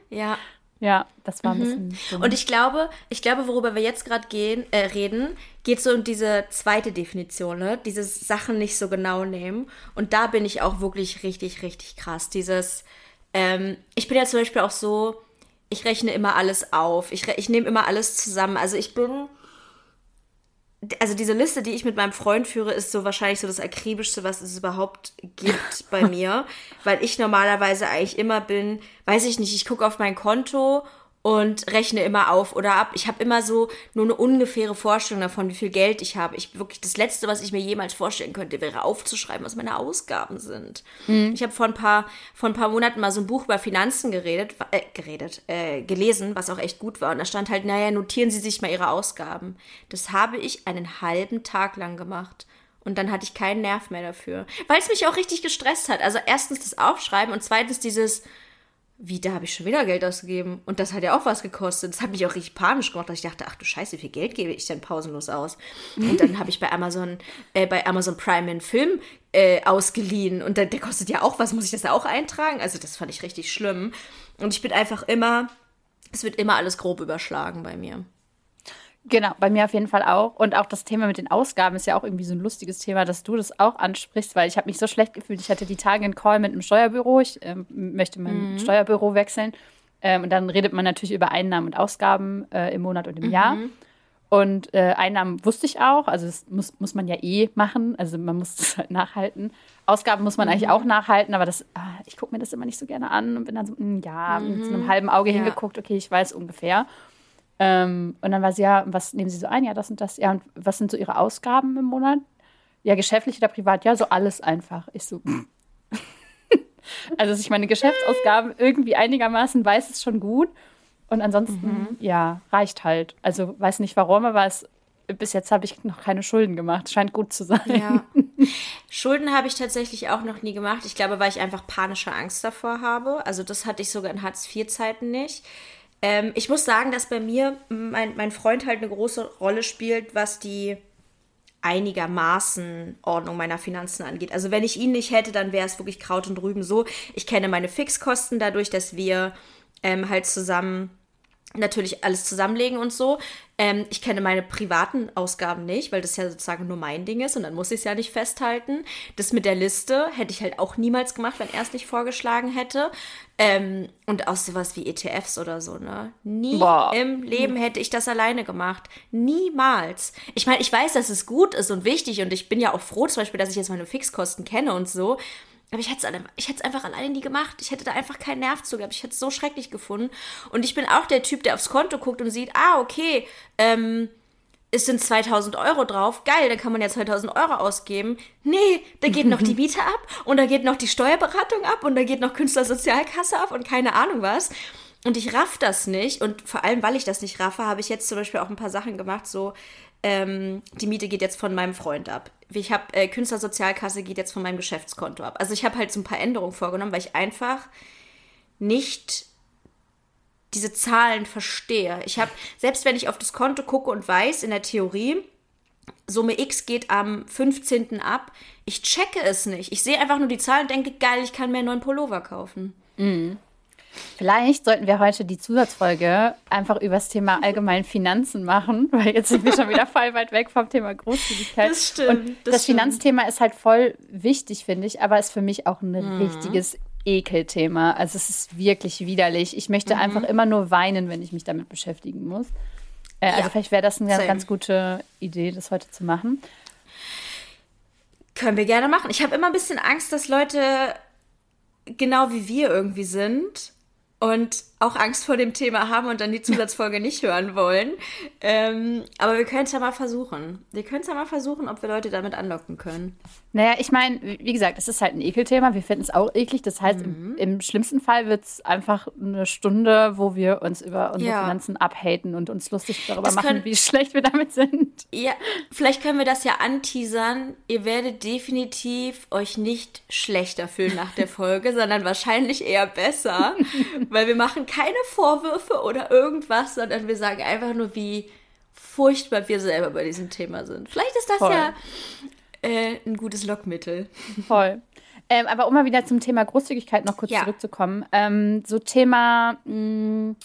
ja. Ja, das war ein mhm. bisschen. Und ich glaube, ich glaube, worüber wir jetzt gerade äh, reden, geht so um diese zweite Definition, ne? Dieses Sachen nicht so genau nehmen. Und da bin ich auch wirklich richtig, richtig krass. Dieses, ähm, ich bin ja zum Beispiel auch so, ich rechne immer alles auf. Ich, ich nehme immer alles zusammen. Also ich bin also diese Liste, die ich mit meinem Freund führe, ist so wahrscheinlich so das akribischste, was es überhaupt gibt bei mir, weil ich normalerweise eigentlich immer bin, weiß ich nicht, ich gucke auf mein Konto und rechne immer auf oder ab. Ich habe immer so nur eine ungefähre Vorstellung davon, wie viel Geld ich habe. Ich wirklich das letzte, was ich mir jemals vorstellen könnte, wäre aufzuschreiben, was meine Ausgaben sind. Mhm. Ich habe vor ein paar vor ein paar Monaten mal so ein Buch über Finanzen geredet, äh, geredet, äh, gelesen, was auch echt gut war und da stand halt, naja, notieren Sie sich mal Ihre Ausgaben. Das habe ich einen halben Tag lang gemacht. Und dann hatte ich keinen Nerv mehr dafür. Weil es mich auch richtig gestresst hat. Also erstens das Aufschreiben und zweitens dieses, wie, da habe ich schon wieder Geld ausgegeben. Und das hat ja auch was gekostet. Das hat mich auch richtig panisch gemacht, dass ich dachte, ach du Scheiße, wie viel Geld gebe ich denn pausenlos aus? Und dann habe ich bei Amazon, äh, bei Amazon Prime einen Film äh, ausgeliehen. Und der, der kostet ja auch was, muss ich das auch eintragen? Also das fand ich richtig schlimm. Und ich bin einfach immer, es wird immer alles grob überschlagen bei mir. Genau, bei mir auf jeden Fall auch. Und auch das Thema mit den Ausgaben ist ja auch irgendwie so ein lustiges Thema, dass du das auch ansprichst, weil ich habe mich so schlecht gefühlt. Ich hatte die Tage einen Call mit einem Steuerbüro. Ich äh, möchte mein mhm. Steuerbüro wechseln. Ähm, und dann redet man natürlich über Einnahmen und Ausgaben äh, im Monat und im mhm. Jahr. Und äh, Einnahmen wusste ich auch, also das muss, muss man ja eh machen, also man muss das halt nachhalten. Ausgaben muss man mhm. eigentlich auch nachhalten, aber das, ah, ich gucke mir das immer nicht so gerne an und bin dann so, mh, hm, ja, mit so einem mhm. halben Auge ja. hingeguckt, okay, ich weiß ungefähr. Ähm, und dann war sie, ja, was nehmen Sie so ein? Ja, das und das. Ja, und was sind so Ihre Ausgaben im Monat? Ja, geschäftlich oder privat? Ja, so alles einfach. Ich so, also, dass ich meine Geschäftsausgaben irgendwie einigermaßen weiß, ist schon gut. Und ansonsten, mhm. ja, reicht halt. Also, weiß nicht warum, aber es, bis jetzt habe ich noch keine Schulden gemacht. Scheint gut zu sein. Ja. Schulden habe ich tatsächlich auch noch nie gemacht. Ich glaube, weil ich einfach panische Angst davor habe. Also, das hatte ich sogar in Hartz-IV-Zeiten nicht. Ähm, ich muss sagen, dass bei mir mein, mein Freund halt eine große Rolle spielt, was die einigermaßen Ordnung meiner Finanzen angeht. Also wenn ich ihn nicht hätte, dann wäre es wirklich Kraut und Rüben so. Ich kenne meine Fixkosten dadurch, dass wir ähm, halt zusammen natürlich alles zusammenlegen und so. Ähm, ich kenne meine privaten Ausgaben nicht, weil das ja sozusagen nur mein Ding ist und dann muss ich es ja nicht festhalten. Das mit der Liste hätte ich halt auch niemals gemacht, wenn er es nicht vorgeschlagen hätte. Ähm, und auch sowas wie ETFs oder so, ne? Nie Boah. im Leben hätte ich das alleine gemacht. Niemals. Ich meine, ich weiß, dass es gut ist und wichtig und ich bin ja auch froh zum Beispiel, dass ich jetzt meine Fixkosten kenne und so. Aber ich hätte es einfach alleine nie gemacht. Ich hätte da einfach keinen Nerv zu gehabt. Ich hätte es so schrecklich gefunden. Und ich bin auch der Typ, der aufs Konto guckt und sieht, ah, okay, ähm, es sind 2000 Euro drauf. Geil, dann kann man ja 2000 Euro ausgeben. Nee, da geht noch die Miete ab und da geht noch die Steuerberatung ab und da geht noch Künstlersozialkasse ab und keine Ahnung was. Und ich raff das nicht. Und vor allem, weil ich das nicht raffe, habe ich jetzt zum Beispiel auch ein paar Sachen gemacht, so, ähm, die Miete geht jetzt von meinem Freund ab. Ich habe äh, Künstlersozialkasse geht jetzt von meinem Geschäftskonto ab. Also ich habe halt so ein paar Änderungen vorgenommen, weil ich einfach nicht diese Zahlen verstehe. Ich habe, selbst wenn ich auf das Konto gucke und weiß, in der Theorie, Summe X geht am 15. ab, ich checke es nicht. Ich sehe einfach nur die Zahlen und denke, geil, ich kann mir einen neuen Pullover kaufen. Mhm. Vielleicht sollten wir heute die Zusatzfolge einfach über das Thema allgemein Finanzen machen, weil jetzt sind wir schon wieder voll weit weg vom Thema Großzügigkeit. Das stimmt. Und das, das stimmt. Finanzthema ist halt voll wichtig, finde ich, aber ist für mich auch ein mhm. richtiges Ekelthema. Also es ist wirklich widerlich. Ich möchte mhm. einfach immer nur weinen, wenn ich mich damit beschäftigen muss. Äh, also ja, vielleicht wäre das eine same. ganz gute Idee, das heute zu machen. Können wir gerne machen. Ich habe immer ein bisschen Angst, dass Leute genau wie wir irgendwie sind und auch Angst vor dem Thema haben und dann die Zusatzfolge nicht hören wollen. Ähm, aber wir können es ja mal versuchen. Wir können es ja mal versuchen, ob wir Leute damit anlocken können. Naja, ich meine, wie gesagt, es ist halt ein Ekelthema. Wir finden es auch eklig. Das heißt, mhm. im, im, schlimmsten Fall wird es einfach eine Stunde, wo wir uns über unsere ja. Finanzen abhaten und uns lustig darüber das machen, können, wie schlecht wir damit sind. Ja, vielleicht können wir das ja anteasern. Ihr werdet definitiv euch nicht schlechter fühlen nach der Folge, sondern wahrscheinlich eher besser, weil wir machen keine Vorwürfe oder irgendwas, sondern wir sagen einfach nur, wie furchtbar wir selber bei diesem Thema sind. Vielleicht ist das Voll. ja äh, ein gutes Lockmittel. Voll. Ähm, aber um mal wieder zum Thema Großzügigkeit noch kurz ja. zurückzukommen. Ähm, so Thema, mh, mm,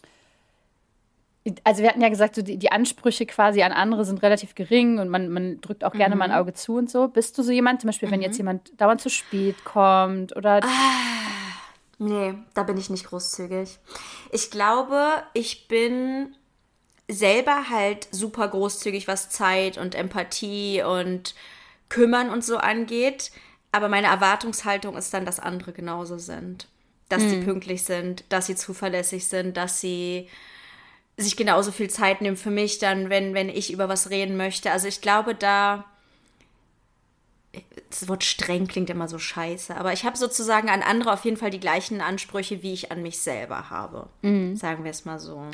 also wir hatten ja gesagt, so die, die, Ansprüche quasi an andere sind relativ gering und man, man drückt auch gerne mhm. mal ein Auge zu und so. Bist du so jemand, zum Beispiel, mhm. wenn jetzt jemand dauernd zu spät kommt oder... Ah Nee, da bin ich nicht großzügig. Ich glaube, ich bin selber halt super großzügig, was Zeit und Empathie und Kümmern und so angeht. Aber meine Erwartungshaltung ist dann, dass andere genauso sind. Dass sie pünktlich sind, dass sie zuverlässig sind, dass sie sich genauso viel Zeit nehmen für mich dann, wenn, wenn ich über was reden möchte. Also ich glaube, da das Wort streng klingt immer so scheiße, aber ich habe sozusagen an andere auf jeden Fall die gleichen Ansprüche, wie ich an mich selber habe. Mhm. Sagen wir es mal so.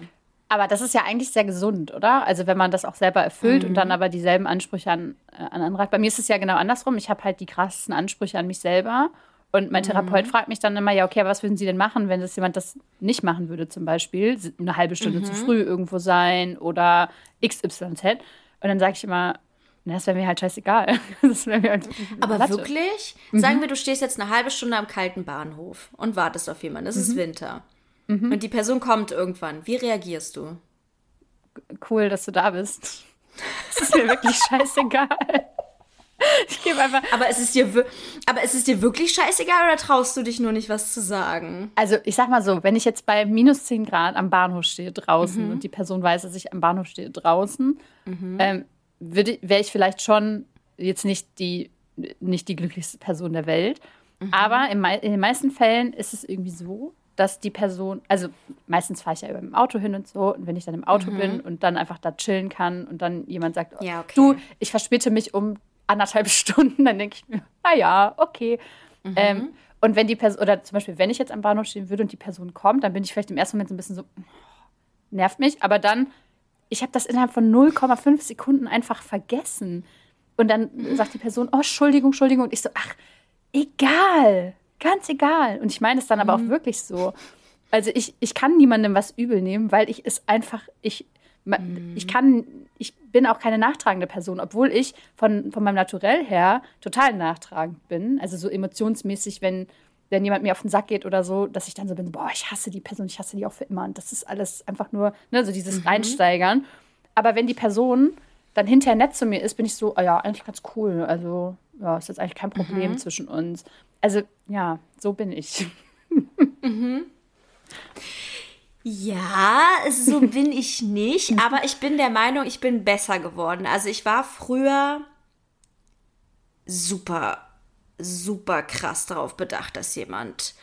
Aber das ist ja eigentlich sehr gesund, oder? Also wenn man das auch selber erfüllt mhm. und dann mhm. aber dieselben Ansprüche an, äh, an andere hat. Bei mir ist es ja genau andersrum. Ich habe halt die krassesten Ansprüche an mich selber. Und mein mhm. Therapeut fragt mich dann immer, ja, okay, was würden Sie denn machen, wenn das jemand das nicht machen würde, zum Beispiel? Eine halbe Stunde zu mhm. früh irgendwo sein oder XYZ. Und dann sage ich immer, das wäre mir halt scheißegal. Halt Aber Latte. wirklich? Mhm. Sagen wir, du stehst jetzt eine halbe Stunde am kalten Bahnhof und wartest auf jemanden. Es mhm. ist Winter. Mhm. Und die Person kommt irgendwann. Wie reagierst du? Cool, dass du da bist. Es ist mir wirklich scheißegal. Ich gebe einfach. Aber ist, es dir, aber ist es dir wirklich scheißegal oder traust du dich nur nicht, was zu sagen? Also, ich sag mal so, wenn ich jetzt bei minus 10 Grad am Bahnhof stehe draußen mhm. und die Person weiß, dass ich am Bahnhof stehe draußen, mhm. ähm, wäre ich vielleicht schon jetzt nicht die, nicht die glücklichste Person der Welt. Mhm. Aber in, in, den meisten Fällen ist es irgendwie so, dass die Person, also meistens fahre ich ja über dem Auto hin und so, und wenn ich dann im Auto mhm. bin und dann einfach da chillen kann und dann jemand sagt, oh, ja, okay. du, ich verspäte mich um anderthalb Stunden, dann denke ich mir, na ja, okay. Mhm. Ähm, und wenn die Person, oder zum Beispiel, wenn ich jetzt am Bahnhof stehen würde und die Person kommt, dann bin ich vielleicht im ersten Moment so ein bisschen so, nervt mich, aber dann ich habe das innerhalb von 0,5 Sekunden einfach vergessen. Und dann sagt die Person, oh, Entschuldigung, Entschuldigung. Und ich so, ach, egal, ganz egal. Und ich meine es dann aber auch mhm. wirklich so. Also ich, ich kann niemandem was übel nehmen, weil ich es einfach, ich Mhm. Ich kann, ich bin auch keine nachtragende Person, obwohl ich von, von meinem Naturell her total nachtragend bin. Also so emotionsmäßig, wenn, wenn jemand mir auf den Sack geht oder so, dass ich dann so bin, boah, ich hasse die Person, ich hasse die auch für immer. Und das ist alles einfach nur, ne, so dieses mhm. Reinsteigern. Aber wenn die Person dann hinterher nett zu mir ist, bin ich so, oh ja, eigentlich ganz cool. Also, ja, ist jetzt eigentlich kein Problem mhm. zwischen uns. Also, ja, so bin ich. mhm. Ja, so bin ich nicht, aber ich bin der Meinung, ich bin besser geworden. Also ich war früher super, super krass darauf bedacht, dass jemand,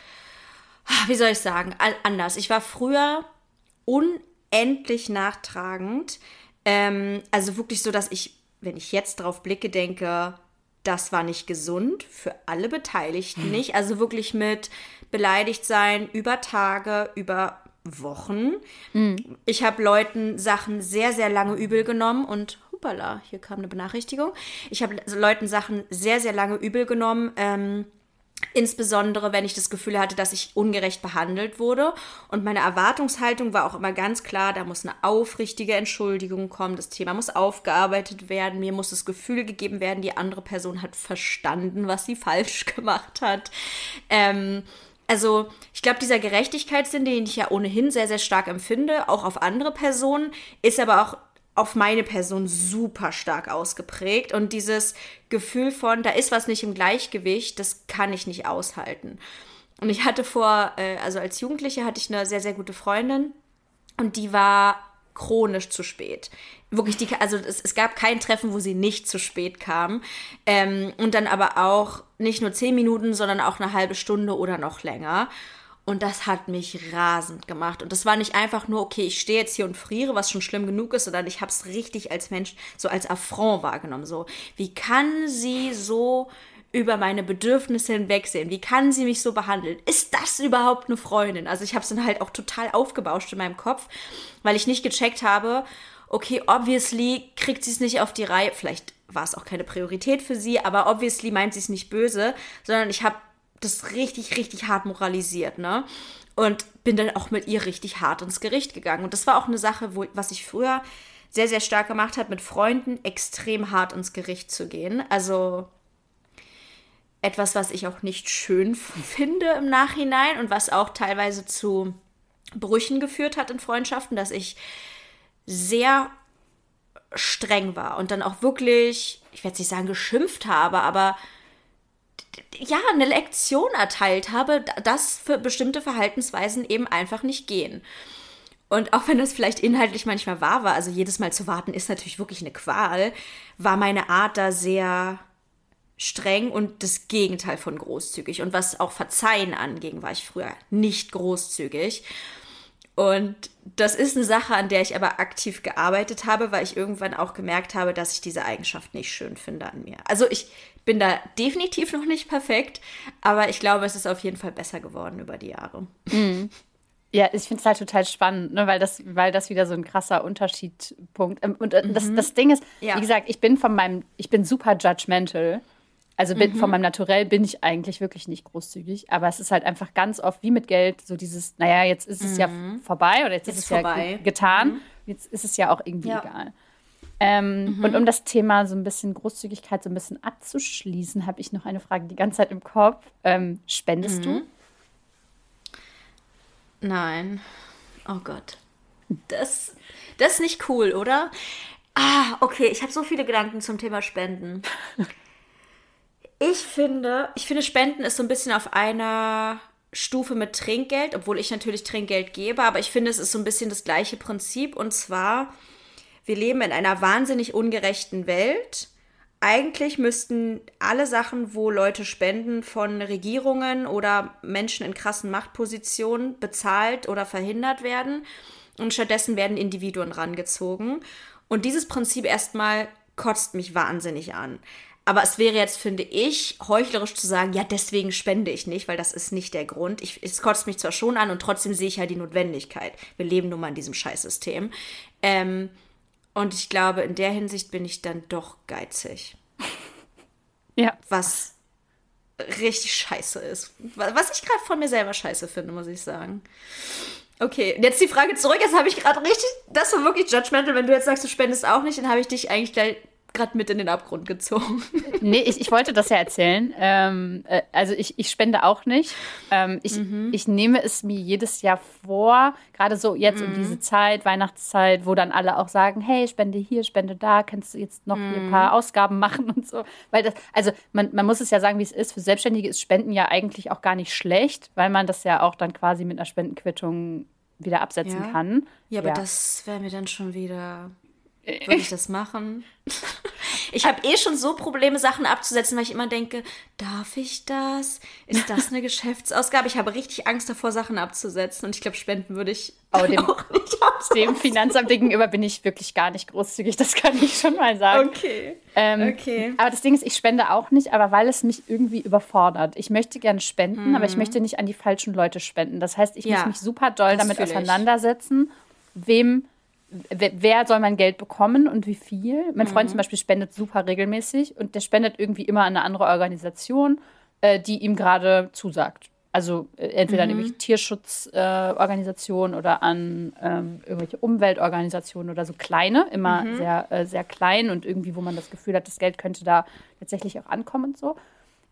ah, wie soll ich sagen, anders. Ich war früher unendlich nachtragend. Ähm, also wirklich so, dass ich, wenn ich jetzt drauf blicke, denke, das war nicht gesund für alle Beteiligten hm. nicht. Also wirklich mit beleidigt sein über Tage, über Wochen. Mhm. Ich habe Leuten Sachen sehr, sehr lange übel genommen und hupala, hier kam eine Benachrichtigung. Ich habe Leuten Sachen sehr, sehr lange übel genommen. Ähm, Insbesondere, wenn ich das Gefühl hatte, dass ich ungerecht behandelt wurde. Und meine Erwartungshaltung war auch immer ganz klar, da muss eine aufrichtige Entschuldigung kommen, das Thema muss aufgearbeitet werden, mir muss das Gefühl gegeben werden, die andere Person hat verstanden, was sie falsch gemacht hat. Ähm, also ich glaube, dieser Gerechtigkeitssinn, den ich ja ohnehin sehr, sehr stark empfinde, auch auf andere Personen, ist aber auch auf meine Person super stark ausgeprägt. Und dieses Gefühl von, da ist was nicht im Gleichgewicht, das kann ich nicht aushalten. Und ich hatte vor, äh, also als Jugendliche hatte ich eine sehr, sehr gute Freundin und die war chronisch zu spät. Wirklich, die, also es, es gab kein Treffen, wo sie nicht zu spät kam. Ähm, und dann aber auch nicht nur zehn Minuten, sondern auch eine halbe Stunde oder noch länger. Und das hat mich rasend gemacht. Und das war nicht einfach nur, okay, ich stehe jetzt hier und friere, was schon schlimm genug ist, sondern ich habe es richtig als Mensch, so als Affront wahrgenommen. So, wie kann sie so über meine Bedürfnisse hinwegsehen? Wie kann sie mich so behandeln? Ist das überhaupt eine Freundin? Also ich habe es dann halt auch total aufgebauscht in meinem Kopf, weil ich nicht gecheckt habe, okay, obviously kriegt sie es nicht auf die Reihe. Vielleicht war es auch keine Priorität für sie, aber obviously meint sie es nicht böse, sondern ich habe das richtig, richtig hart moralisiert, ne? Und bin dann auch mit ihr richtig hart ins Gericht gegangen. Und das war auch eine Sache, wo, was ich früher sehr, sehr stark gemacht habe, mit Freunden extrem hart ins Gericht zu gehen. Also etwas, was ich auch nicht schön finde im Nachhinein und was auch teilweise zu Brüchen geführt hat in Freundschaften, dass ich sehr streng war und dann auch wirklich, ich werde nicht sagen geschimpft habe, aber ja, eine Lektion erteilt habe, dass für bestimmte Verhaltensweisen eben einfach nicht gehen. Und auch wenn das vielleicht inhaltlich manchmal wahr war, also jedes Mal zu warten ist natürlich wirklich eine Qual, war meine Art da sehr streng und das Gegenteil von großzügig. Und was auch Verzeihen anging, war ich früher nicht großzügig. Und das ist eine Sache, an der ich aber aktiv gearbeitet habe, weil ich irgendwann auch gemerkt habe, dass ich diese Eigenschaft nicht schön finde an mir. Also ich bin da definitiv noch nicht perfekt, aber ich glaube, es ist auf jeden Fall besser geworden über die Jahre. Mhm. Ja, ich finde es halt total spannend, ne, weil, das, weil das wieder so ein krasser Unterschiedpunkt. Ähm, und mhm. das, das Ding ist, ja. wie gesagt, ich bin von meinem, ich bin super judgmental. Also bin, mhm. von meinem Naturell bin ich eigentlich wirklich nicht großzügig, aber es ist halt einfach ganz oft wie mit Geld so dieses, naja, jetzt ist es mhm. ja vorbei oder jetzt, jetzt ist es vorbei. ja getan, mhm. jetzt ist es ja auch irgendwie ja. egal. Ähm, mhm. Und um das Thema so ein bisschen Großzügigkeit so ein bisschen abzuschließen, habe ich noch eine Frage die ganze Zeit im Kopf. Ähm, spendest du? Mhm. Nein. Oh Gott. Das, das ist nicht cool, oder? Ah, okay, ich habe so viele Gedanken zum Thema Spenden. Ich finde, ich finde, Spenden ist so ein bisschen auf einer Stufe mit Trinkgeld, obwohl ich natürlich Trinkgeld gebe, aber ich finde, es ist so ein bisschen das gleiche Prinzip. Und zwar, wir leben in einer wahnsinnig ungerechten Welt. Eigentlich müssten alle Sachen, wo Leute spenden, von Regierungen oder Menschen in krassen Machtpositionen bezahlt oder verhindert werden. Und stattdessen werden Individuen rangezogen. Und dieses Prinzip erstmal kotzt mich wahnsinnig an. Aber es wäre jetzt, finde ich, heuchlerisch zu sagen, ja, deswegen spende ich nicht, weil das ist nicht der Grund. Ich, es kotzt mich zwar schon an und trotzdem sehe ich ja die Notwendigkeit. Wir leben nun mal in diesem Scheißsystem. Ähm, und ich glaube, in der Hinsicht bin ich dann doch geizig. Ja. Was richtig scheiße ist. Was ich gerade von mir selber scheiße finde, muss ich sagen. Okay, jetzt die Frage zurück. Jetzt habe ich gerade richtig, das war wirklich judgmental. Wenn du jetzt sagst, du spendest auch nicht, dann habe ich dich eigentlich gleich gerade mit in den Abgrund gezogen. Nee, ich, ich wollte das ja erzählen. Ähm, äh, also ich, ich spende auch nicht. Ähm, ich, mhm. ich nehme es mir jedes Jahr vor, gerade so jetzt mhm. um diese Zeit, Weihnachtszeit, wo dann alle auch sagen, hey, spende hier, spende da, kannst du jetzt noch mhm. ein paar Ausgaben machen und so. Weil das, also man, man muss es ja sagen, wie es ist. Für Selbstständige ist Spenden ja eigentlich auch gar nicht schlecht, weil man das ja auch dann quasi mit einer Spendenquittung wieder absetzen ja. kann. Ja, aber ja. das wäre mir dann schon wieder würde ich das machen? Ich habe eh schon so Probleme, Sachen abzusetzen, weil ich immer denke, darf ich das? Ist das eine Geschäftsausgabe? Ich habe richtig Angst davor, Sachen abzusetzen und ich glaube, spenden würde ich oh, dem, auch nicht absetzen. Dem Finanzamt gegenüber bin ich wirklich gar nicht großzügig, das kann ich schon mal sagen. Okay. Ähm, okay. Aber das Ding ist, ich spende auch nicht, aber weil es mich irgendwie überfordert. Ich möchte gerne spenden, mhm. aber ich möchte nicht an die falschen Leute spenden. Das heißt, ich ja, muss mich super doll damit auseinandersetzen, wem wer soll mein Geld bekommen und wie viel. Mein Freund mhm. zum Beispiel spendet super regelmäßig und der spendet irgendwie immer an eine andere Organisation, äh, die ihm gerade zusagt. Also äh, entweder mhm. an irgendwelche Tierschutzorganisationen äh, oder an ähm, irgendwelche Umweltorganisationen oder so kleine, immer mhm. sehr, äh, sehr klein und irgendwie, wo man das Gefühl hat, das Geld könnte da tatsächlich auch ankommen und so.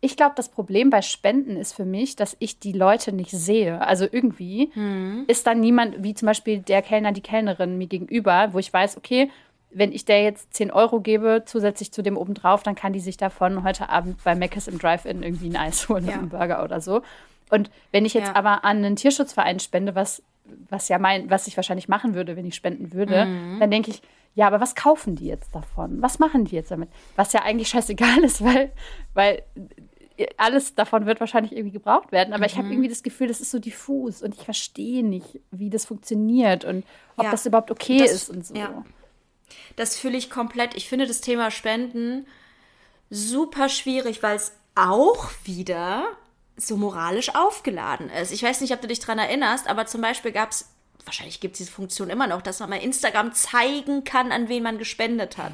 Ich glaube, das Problem bei Spenden ist für mich, dass ich die Leute nicht sehe. Also irgendwie mhm. ist dann niemand, wie zum Beispiel der Kellner, die Kellnerin mir gegenüber, wo ich weiß, okay, wenn ich der jetzt 10 Euro gebe, zusätzlich zu dem obendrauf, dann kann die sich davon heute Abend bei Mc's im Drive-In irgendwie ein Eis holen ja. oder einen Burger oder so. Und wenn ich jetzt ja. aber an einen Tierschutzverein spende, was, was ja mein, was ich wahrscheinlich machen würde, wenn ich spenden würde, mhm. dann denke ich, ja, aber was kaufen die jetzt davon? Was machen die jetzt damit? Was ja eigentlich scheißegal ist, weil, weil alles davon wird wahrscheinlich irgendwie gebraucht werden, aber mhm. ich habe irgendwie das Gefühl, das ist so diffus und ich verstehe nicht, wie das funktioniert und ob ja, das überhaupt okay das, ist und so. Ja. Das fühle ich komplett. Ich finde das Thema Spenden super schwierig, weil es auch wieder so moralisch aufgeladen ist. Ich weiß nicht, ob du dich daran erinnerst, aber zum Beispiel gab es, wahrscheinlich gibt es diese Funktion immer noch, dass man bei Instagram zeigen kann, an wen man gespendet hat.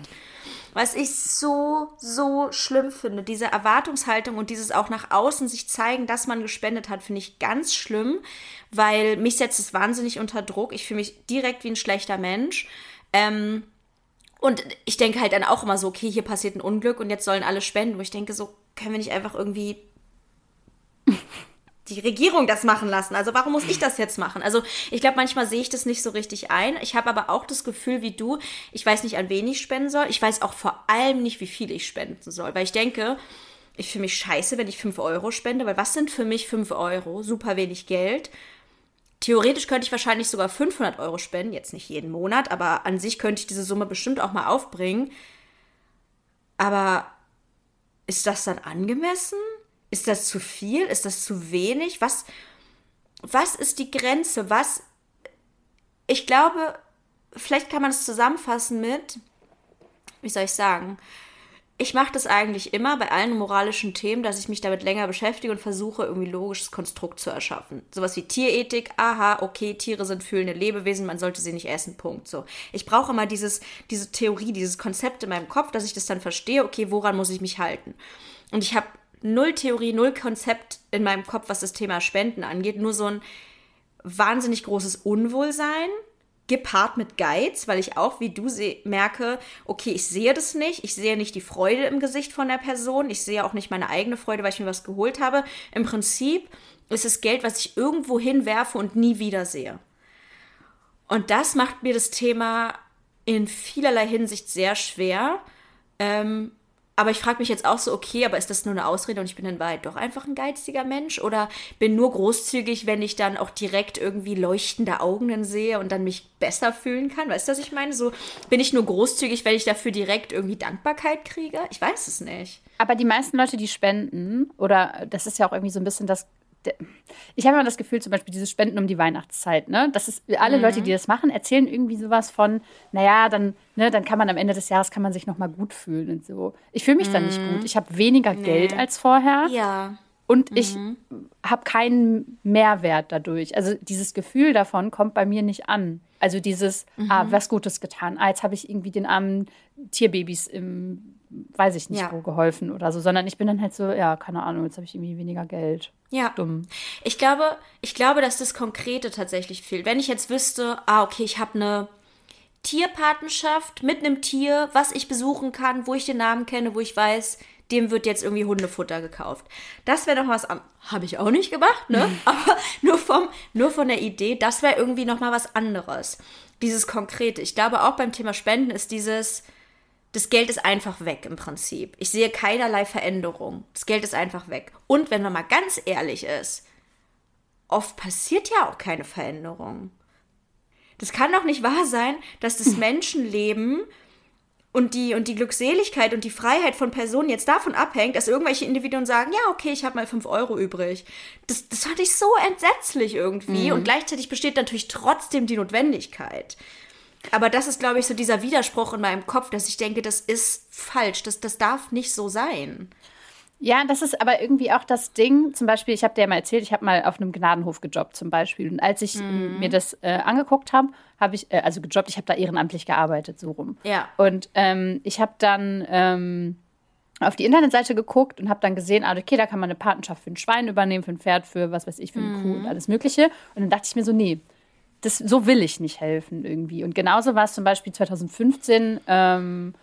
Was ich so, so schlimm finde, diese Erwartungshaltung und dieses auch nach außen sich zeigen, dass man gespendet hat, finde ich ganz schlimm, weil mich setzt es wahnsinnig unter Druck. Ich fühle mich direkt wie ein schlechter Mensch. Ähm, und ich denke halt dann auch immer so, okay, hier passiert ein Unglück und jetzt sollen alle spenden, wo ich denke, so können wir nicht einfach irgendwie die Regierung das machen lassen. Also warum muss ich das jetzt machen? Also ich glaube, manchmal sehe ich das nicht so richtig ein. Ich habe aber auch das Gefühl wie du, ich weiß nicht, an wen ich spenden soll. Ich weiß auch vor allem nicht, wie viel ich spenden soll. Weil ich denke, ich fühle mich scheiße, wenn ich 5 Euro spende, weil was sind für mich 5 Euro? Super wenig Geld. Theoretisch könnte ich wahrscheinlich sogar 500 Euro spenden, jetzt nicht jeden Monat, aber an sich könnte ich diese Summe bestimmt auch mal aufbringen. Aber ist das dann angemessen? Ist das zu viel? Ist das zu wenig? Was, was ist die Grenze? Was, ich glaube, vielleicht kann man es zusammenfassen mit, wie soll ich sagen, ich mache das eigentlich immer bei allen moralischen Themen, dass ich mich damit länger beschäftige und versuche, irgendwie logisches Konstrukt zu erschaffen. Sowas wie Tierethik, aha, okay, Tiere sind fühlende Lebewesen, man sollte sie nicht essen, Punkt. So. Ich brauche immer dieses, diese Theorie, dieses Konzept in meinem Kopf, dass ich das dann verstehe, okay, woran muss ich mich halten? Und ich habe null Theorie, null Konzept in meinem Kopf, was das Thema Spenden angeht. Nur so ein wahnsinnig großes Unwohlsein gepaart mit Geiz, weil ich auch wie du merke, okay, ich sehe das nicht, ich sehe nicht die Freude im Gesicht von der Person, ich sehe auch nicht meine eigene Freude, weil ich mir was geholt habe. Im Prinzip ist es Geld, was ich irgendwo hinwerfe und nie wieder sehe. Und das macht mir das Thema in vielerlei Hinsicht sehr schwer, ähm, aber ich frage mich jetzt auch so, okay, aber ist das nur eine Ausrede und ich bin in Wahrheit doch einfach ein geiziger Mensch? Oder bin nur großzügig, wenn ich dann auch direkt irgendwie leuchtende Augen sehe und dann mich besser fühlen kann? Weißt du, was ich meine? So bin ich nur großzügig, wenn ich dafür direkt irgendwie Dankbarkeit kriege? Ich weiß es nicht. Aber die meisten Leute, die spenden, oder das ist ja auch irgendwie so ein bisschen das ich habe immer das Gefühl, zum Beispiel dieses Spenden um die Weihnachtszeit, ne? Das ist, alle mhm. Leute, die das machen, erzählen irgendwie sowas von, naja, dann, ne, dann kann man am Ende des Jahres kann man sich nochmal gut fühlen und so. Ich fühle mich mhm. dann nicht gut. Ich habe weniger nee. Geld als vorher. Ja. Und mhm. ich habe keinen Mehrwert dadurch. Also dieses Gefühl davon kommt bei mir nicht an. Also dieses, ah, mhm. was Gutes getan. Ah, jetzt habe ich irgendwie den armen Tierbabys im weiß ich nicht, Ja. wo geholfen oder so, sondern ich bin dann halt so, ja, keine Ahnung, jetzt habe ich irgendwie weniger Geld. Ja. Dumm. Ich glaube, ich glaube, dass das Konkrete tatsächlich fehlt. Wenn ich jetzt wüsste, ah, okay, ich habe eine Tierpatenschaft mit einem Tier, was ich besuchen kann, wo ich den Namen kenne, wo ich weiß, dem wird jetzt irgendwie Hundefutter gekauft. Das wäre noch was habe ich auch nicht gemacht, ne? Aber nur vom nur von der Idee, das wäre irgendwie noch mal was anderes. Dieses konkrete. Ich glaube auch beim Thema Spenden ist dieses das Geld ist einfach weg im Prinzip. Ich sehe keinerlei Veränderung. Das Geld ist einfach weg. Und wenn man mal ganz ehrlich ist, oft passiert ja auch keine Veränderung. Das kann doch nicht wahr sein, dass das Menschenleben und die, und die Glückseligkeit und die Freiheit von Personen jetzt davon abhängt, dass irgendwelche Individuen sagen, ja, okay, ich habe mal 5 Euro übrig. Das, das fand ich so entsetzlich irgendwie. Und gleichzeitig besteht natürlich trotzdem die Notwendigkeit. Aber das ist, glaube ich, so dieser Widerspruch in meinem Kopf, dass ich denke, das ist falsch. Das, das darf nicht so sein. Ja, das ist aber irgendwie auch das Ding. Zum Beispiel, ich habe dir ja mal erzählt, ich habe mal auf einem Gnadenhof gejobbt zum Beispiel. Und als ich Mhm. mir das äh, angeguckt habe, habe ich, äh, also gejobbt, ich habe da ehrenamtlich gearbeitet, so rum. Ja. Und ähm, ich habe dann ähm, auf die Internetseite geguckt und habe dann gesehen, ah, okay, da kann man eine Patenschaft für ein Schwein übernehmen, für ein Pferd, für was weiß ich, für eine Kuh und alles Mögliche. Und dann dachte ich mir so, nee, das, so will ich nicht helfen irgendwie. Und genauso war es zum Beispiel 2015, ähm,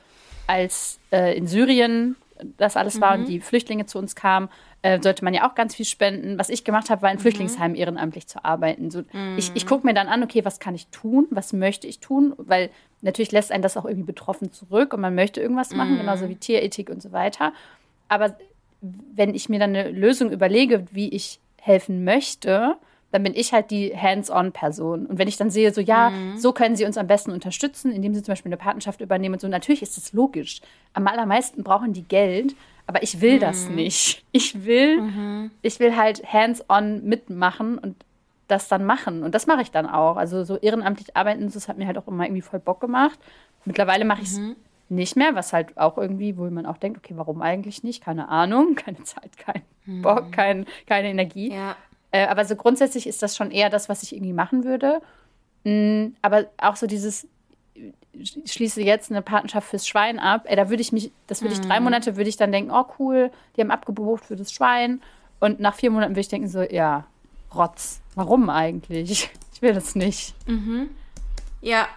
als äh, in Syrien das alles war und die Flüchtlinge zu uns kamen, äh, sollte man ja auch ganz viel spenden. Was ich gemacht habe, war in Flüchtlingsheimen ehrenamtlich zu arbeiten. So, Ich, ich gucke mir dann an, okay, was kann ich tun? Was möchte ich tun? Weil natürlich lässt einen das auch irgendwie betroffen zurück und man möchte irgendwas machen, genauso wie Tierethik und so weiter. Aber wenn ich mir dann eine Lösung überlege, wie ich helfen möchte, dann bin ich halt die Hands-on-Person. Und wenn ich dann sehe, so ja, so können sie uns am besten unterstützen, indem sie zum Beispiel eine Patenschaft übernehmen und so, natürlich ist das logisch. Am allermeisten brauchen die Geld, aber ich will das nicht. Ich will, ich will halt hands-on mitmachen und das dann machen. Und das mache ich dann auch. Also so ehrenamtlich arbeiten, das hat mir halt auch immer irgendwie voll Bock gemacht. Mittlerweile mache ich es nicht mehr, was halt auch irgendwie, wo man auch denkt, okay, warum eigentlich nicht? Keine Ahnung, keine Zeit, kein Bock, kein, keine Energie. Ja. Äh, aber so grundsätzlich ist das schon eher das, was ich irgendwie machen würde. Mm, aber auch so dieses, ich schließe jetzt eine Patenschaft fürs Schwein ab. Ey, da würde ich mich, das würde ich drei Monate, würde ich dann denken, oh cool, die haben abgebucht für das Schwein. Und nach vier Monaten würde ich denken so, ja, Rotz. Warum eigentlich? Ich will das nicht. Ja,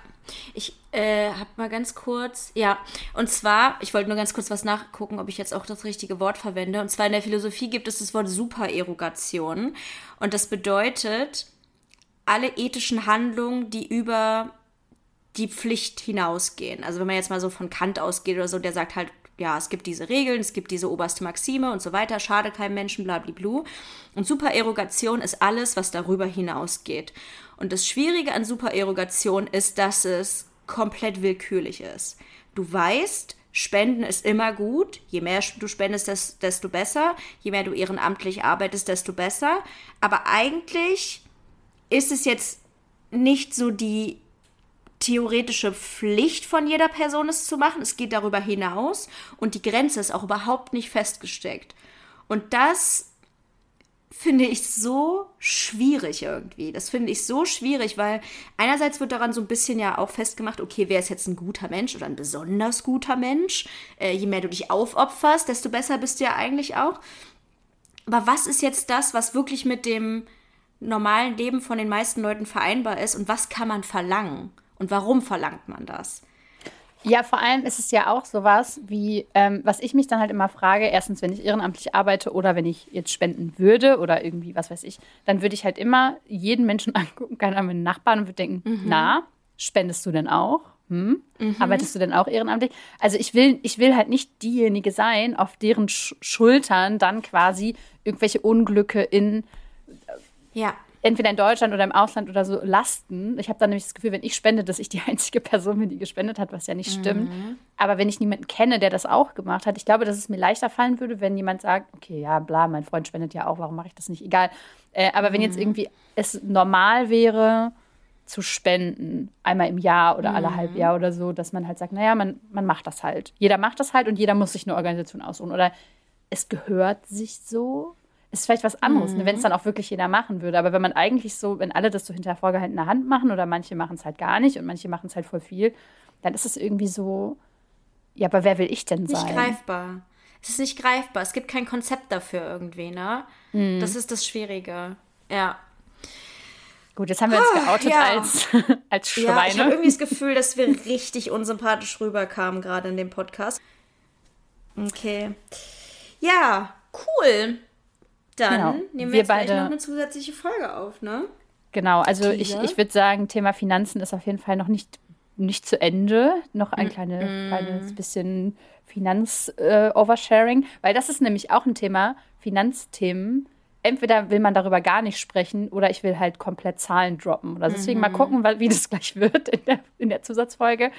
ich äh, hab mal ganz kurz, ja, und zwar, ich wollte nur ganz kurz was nachgucken, ob ich jetzt auch das richtige Wort verwende. Und zwar in der Philosophie gibt es das Wort Supererogation. Und das bedeutet, alle ethischen Handlungen, die über die Pflicht hinausgehen. Also wenn man jetzt mal so von Kant ausgeht oder so, der sagt halt, ja, es gibt diese Regeln, es gibt diese oberste Maxime und so weiter, schade keinem Menschen, blablablu. Und Supererogation ist alles, was darüber hinausgeht. Und das Schwierige an Supererogation ist, dass es komplett willkürlich ist. Du weißt, Spenden ist immer gut. Je mehr du spendest, des- desto besser. Je mehr du ehrenamtlich arbeitest, desto besser. Aber eigentlich ist es jetzt nicht so die theoretische Pflicht von jeder Person, es zu machen. Es geht darüber hinaus und die Grenze ist auch überhaupt nicht festgesteckt. Und das finde ich so schwierig irgendwie. Das finde ich so schwierig, weil einerseits wird daran so ein bisschen ja auch festgemacht, okay, wer ist jetzt ein guter Mensch oder ein besonders guter Mensch? Äh, je mehr du dich aufopferst, desto besser bist du ja eigentlich auch. Aber was ist jetzt das, was wirklich mit dem normalen Leben von den meisten Leuten vereinbar ist und was kann man verlangen? Und warum verlangt man das? Ja, vor allem ist es ja auch sowas wie, ähm, was ich mich dann halt immer frage, erstens, wenn ich ehrenamtlich arbeite oder wenn ich jetzt spenden würde oder irgendwie, was weiß ich, dann würde ich halt immer jeden Menschen angucken, keiner meinen Nachbarn und würde denken, na, spendest du denn auch? Hm? Arbeitest du denn auch ehrenamtlich? Also ich will, ich will halt nicht diejenige sein, auf deren Sch Schultern dann quasi irgendwelche Unglücke in Ja. Entweder in Deutschland oder im Ausland oder so lasten. Ich habe dann nämlich das Gefühl, wenn ich spende, dass ich die einzige Person bin, die gespendet hat, was ja nicht stimmt. Aber wenn ich niemanden kenne, der das auch gemacht hat, ich glaube, dass es mir leichter fallen würde, wenn jemand sagt, okay, ja, bla, mein Freund spendet ja auch, warum mache ich das nicht? Egal. Äh, aber wenn jetzt irgendwie es normal wäre, zu spenden, einmal im Jahr oder alle halb Jahr oder so, dass man halt sagt, naja, man, man macht das halt. Jeder macht das halt und jeder muss sich eine Organisation aussuchen. Oder es gehört sich so. Ist vielleicht was anderes, ne, wenn es dann auch wirklich jeder machen würde. Aber wenn man eigentlich so, wenn alle das so hinter vorgehaltener Hand machen oder manche machen es halt gar nicht und manche machen es halt voll viel, dann ist es irgendwie so, Ja, aber wer will ich denn Nicht sein? greifbar. Es ist nicht greifbar. Es gibt kein Konzept dafür irgendwie, ne? Mhm. Das ist das Schwierige. Ja. Gut, jetzt haben wir uns Ah, geoutet ja. als, als Ja, ich habe Schweine. irgendwie das Gefühl, dass wir richtig unsympathisch rüberkamen gerade in dem Podcast. Okay. Ja, cool. Dann Genau. nehmen wir, Wir jetzt gleich beide- noch eine zusätzliche Folge auf, ne? Genau, also ich, Teaser. ich würde sagen, Thema Finanzen ist auf jeden Fall noch nicht, nicht zu Ende. Noch ein kleine, kleines bisschen Finanz-Oversharing, weil das ist nämlich auch ein Thema, Finanzthemen. Entweder will man darüber gar nicht sprechen oder ich will halt komplett Zahlen droppen. Oder deswegen mal gucken, wa- wie das gleich wird in der, in der Zusatzfolge.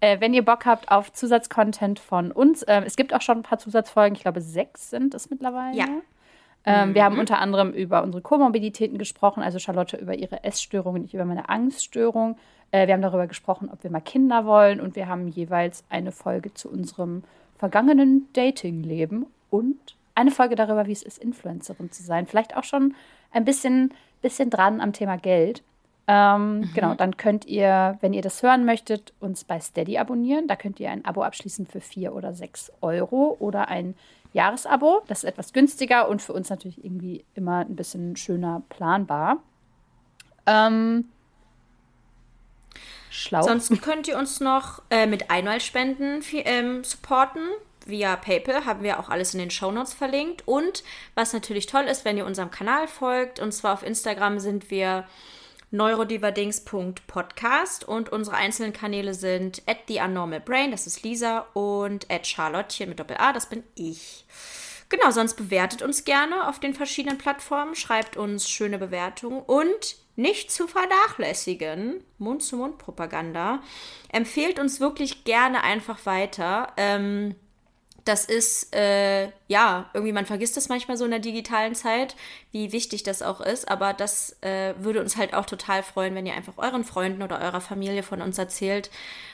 Äh, wenn ihr Bock habt auf Zusatzcontent von uns, ähm, es gibt auch schon ein paar Zusatzfolgen, ich glaube sechs sind es mittlerweile. Ja. Ähm, Wir haben unter anderem über unsere Komorbiditäten gesprochen, also Charlotte über ihre Essstörung und ich über meine Angststörung. Äh, wir haben darüber gesprochen, ob wir mal Kinder wollen und wir haben jeweils eine Folge zu unserem vergangenen Datingleben und eine Folge darüber, wie es ist, Influencerin zu sein. Vielleicht auch schon ein bisschen, bisschen dran am Thema Geld. Ähm, Genau, dann könnt ihr, wenn ihr das hören möchtet, uns bei Steady abonnieren. Da könnt ihr ein Abo abschließen für 4 oder 6 Euro oder ein Jahresabo. Das ist etwas günstiger und für uns natürlich irgendwie immer ein bisschen schöner planbar. Ähm, schlau. Sonst könnt ihr uns noch äh, mit Einmalspenden ähm, supporten. Via PayPal haben wir auch alles in den Shownotes verlinkt. Und was natürlich toll ist, wenn ihr unserem Kanal folgt, und zwar auf Instagram sind wir neurodiverdings.podcast und unsere einzelnen Kanäle sind at the unnormal brain, das ist Lisa, und at Charlottchen mit Doppel A, das bin ich. Genau, sonst bewertet uns gerne auf den verschiedenen Plattformen, schreibt uns schöne Bewertungen und nicht zu vernachlässigen, Mund-zu-Mund-Propaganda, empfehlt uns wirklich gerne einfach weiter. Ähm, das ist, äh, ja, irgendwie, man vergisst das manchmal so in der digitalen Zeit, wie wichtig das auch ist. Aber das äh, würde uns halt auch total freuen, wenn ihr einfach euren Freunden oder eurer Familie von uns erzählt.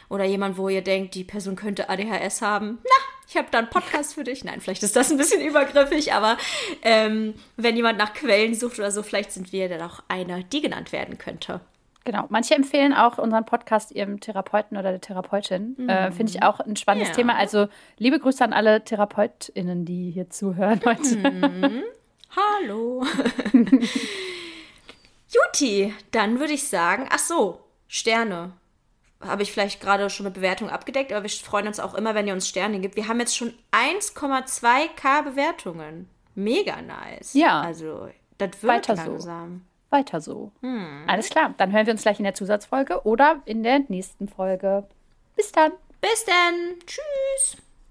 Oder jemand, wo ihr denkt, die Person könnte ADHS haben. Na, ich habe da einen Podcast für dich. Nein, vielleicht ist das ein bisschen übergriffig, aber ähm, wenn jemand nach Quellen sucht oder so, vielleicht sind wir dann auch eine, die genannt werden könnte. Genau. Manche empfehlen auch unseren Podcast ihrem Therapeuten oder der Therapeutin. Äh, Finde ich auch ein spannendes Ja. Thema. Also liebe Grüße an alle TherapeutInnen, die hier zuhören heute. Hallo. Juti, dann würde ich sagen, ach so, Sterne. Habe ich vielleicht gerade schon mit Bewertung abgedeckt, aber wir freuen uns auch immer, wenn ihr uns Sterne gibt. Wir haben jetzt schon 1,2k Bewertungen. Mega nice. Ja. Also, das wird Weiter so. Weiter so. Alles klar. Dann hören wir uns gleich in der Zusatzfolge oder in der nächsten Folge. Bis dann. Bis dann. Tschüss.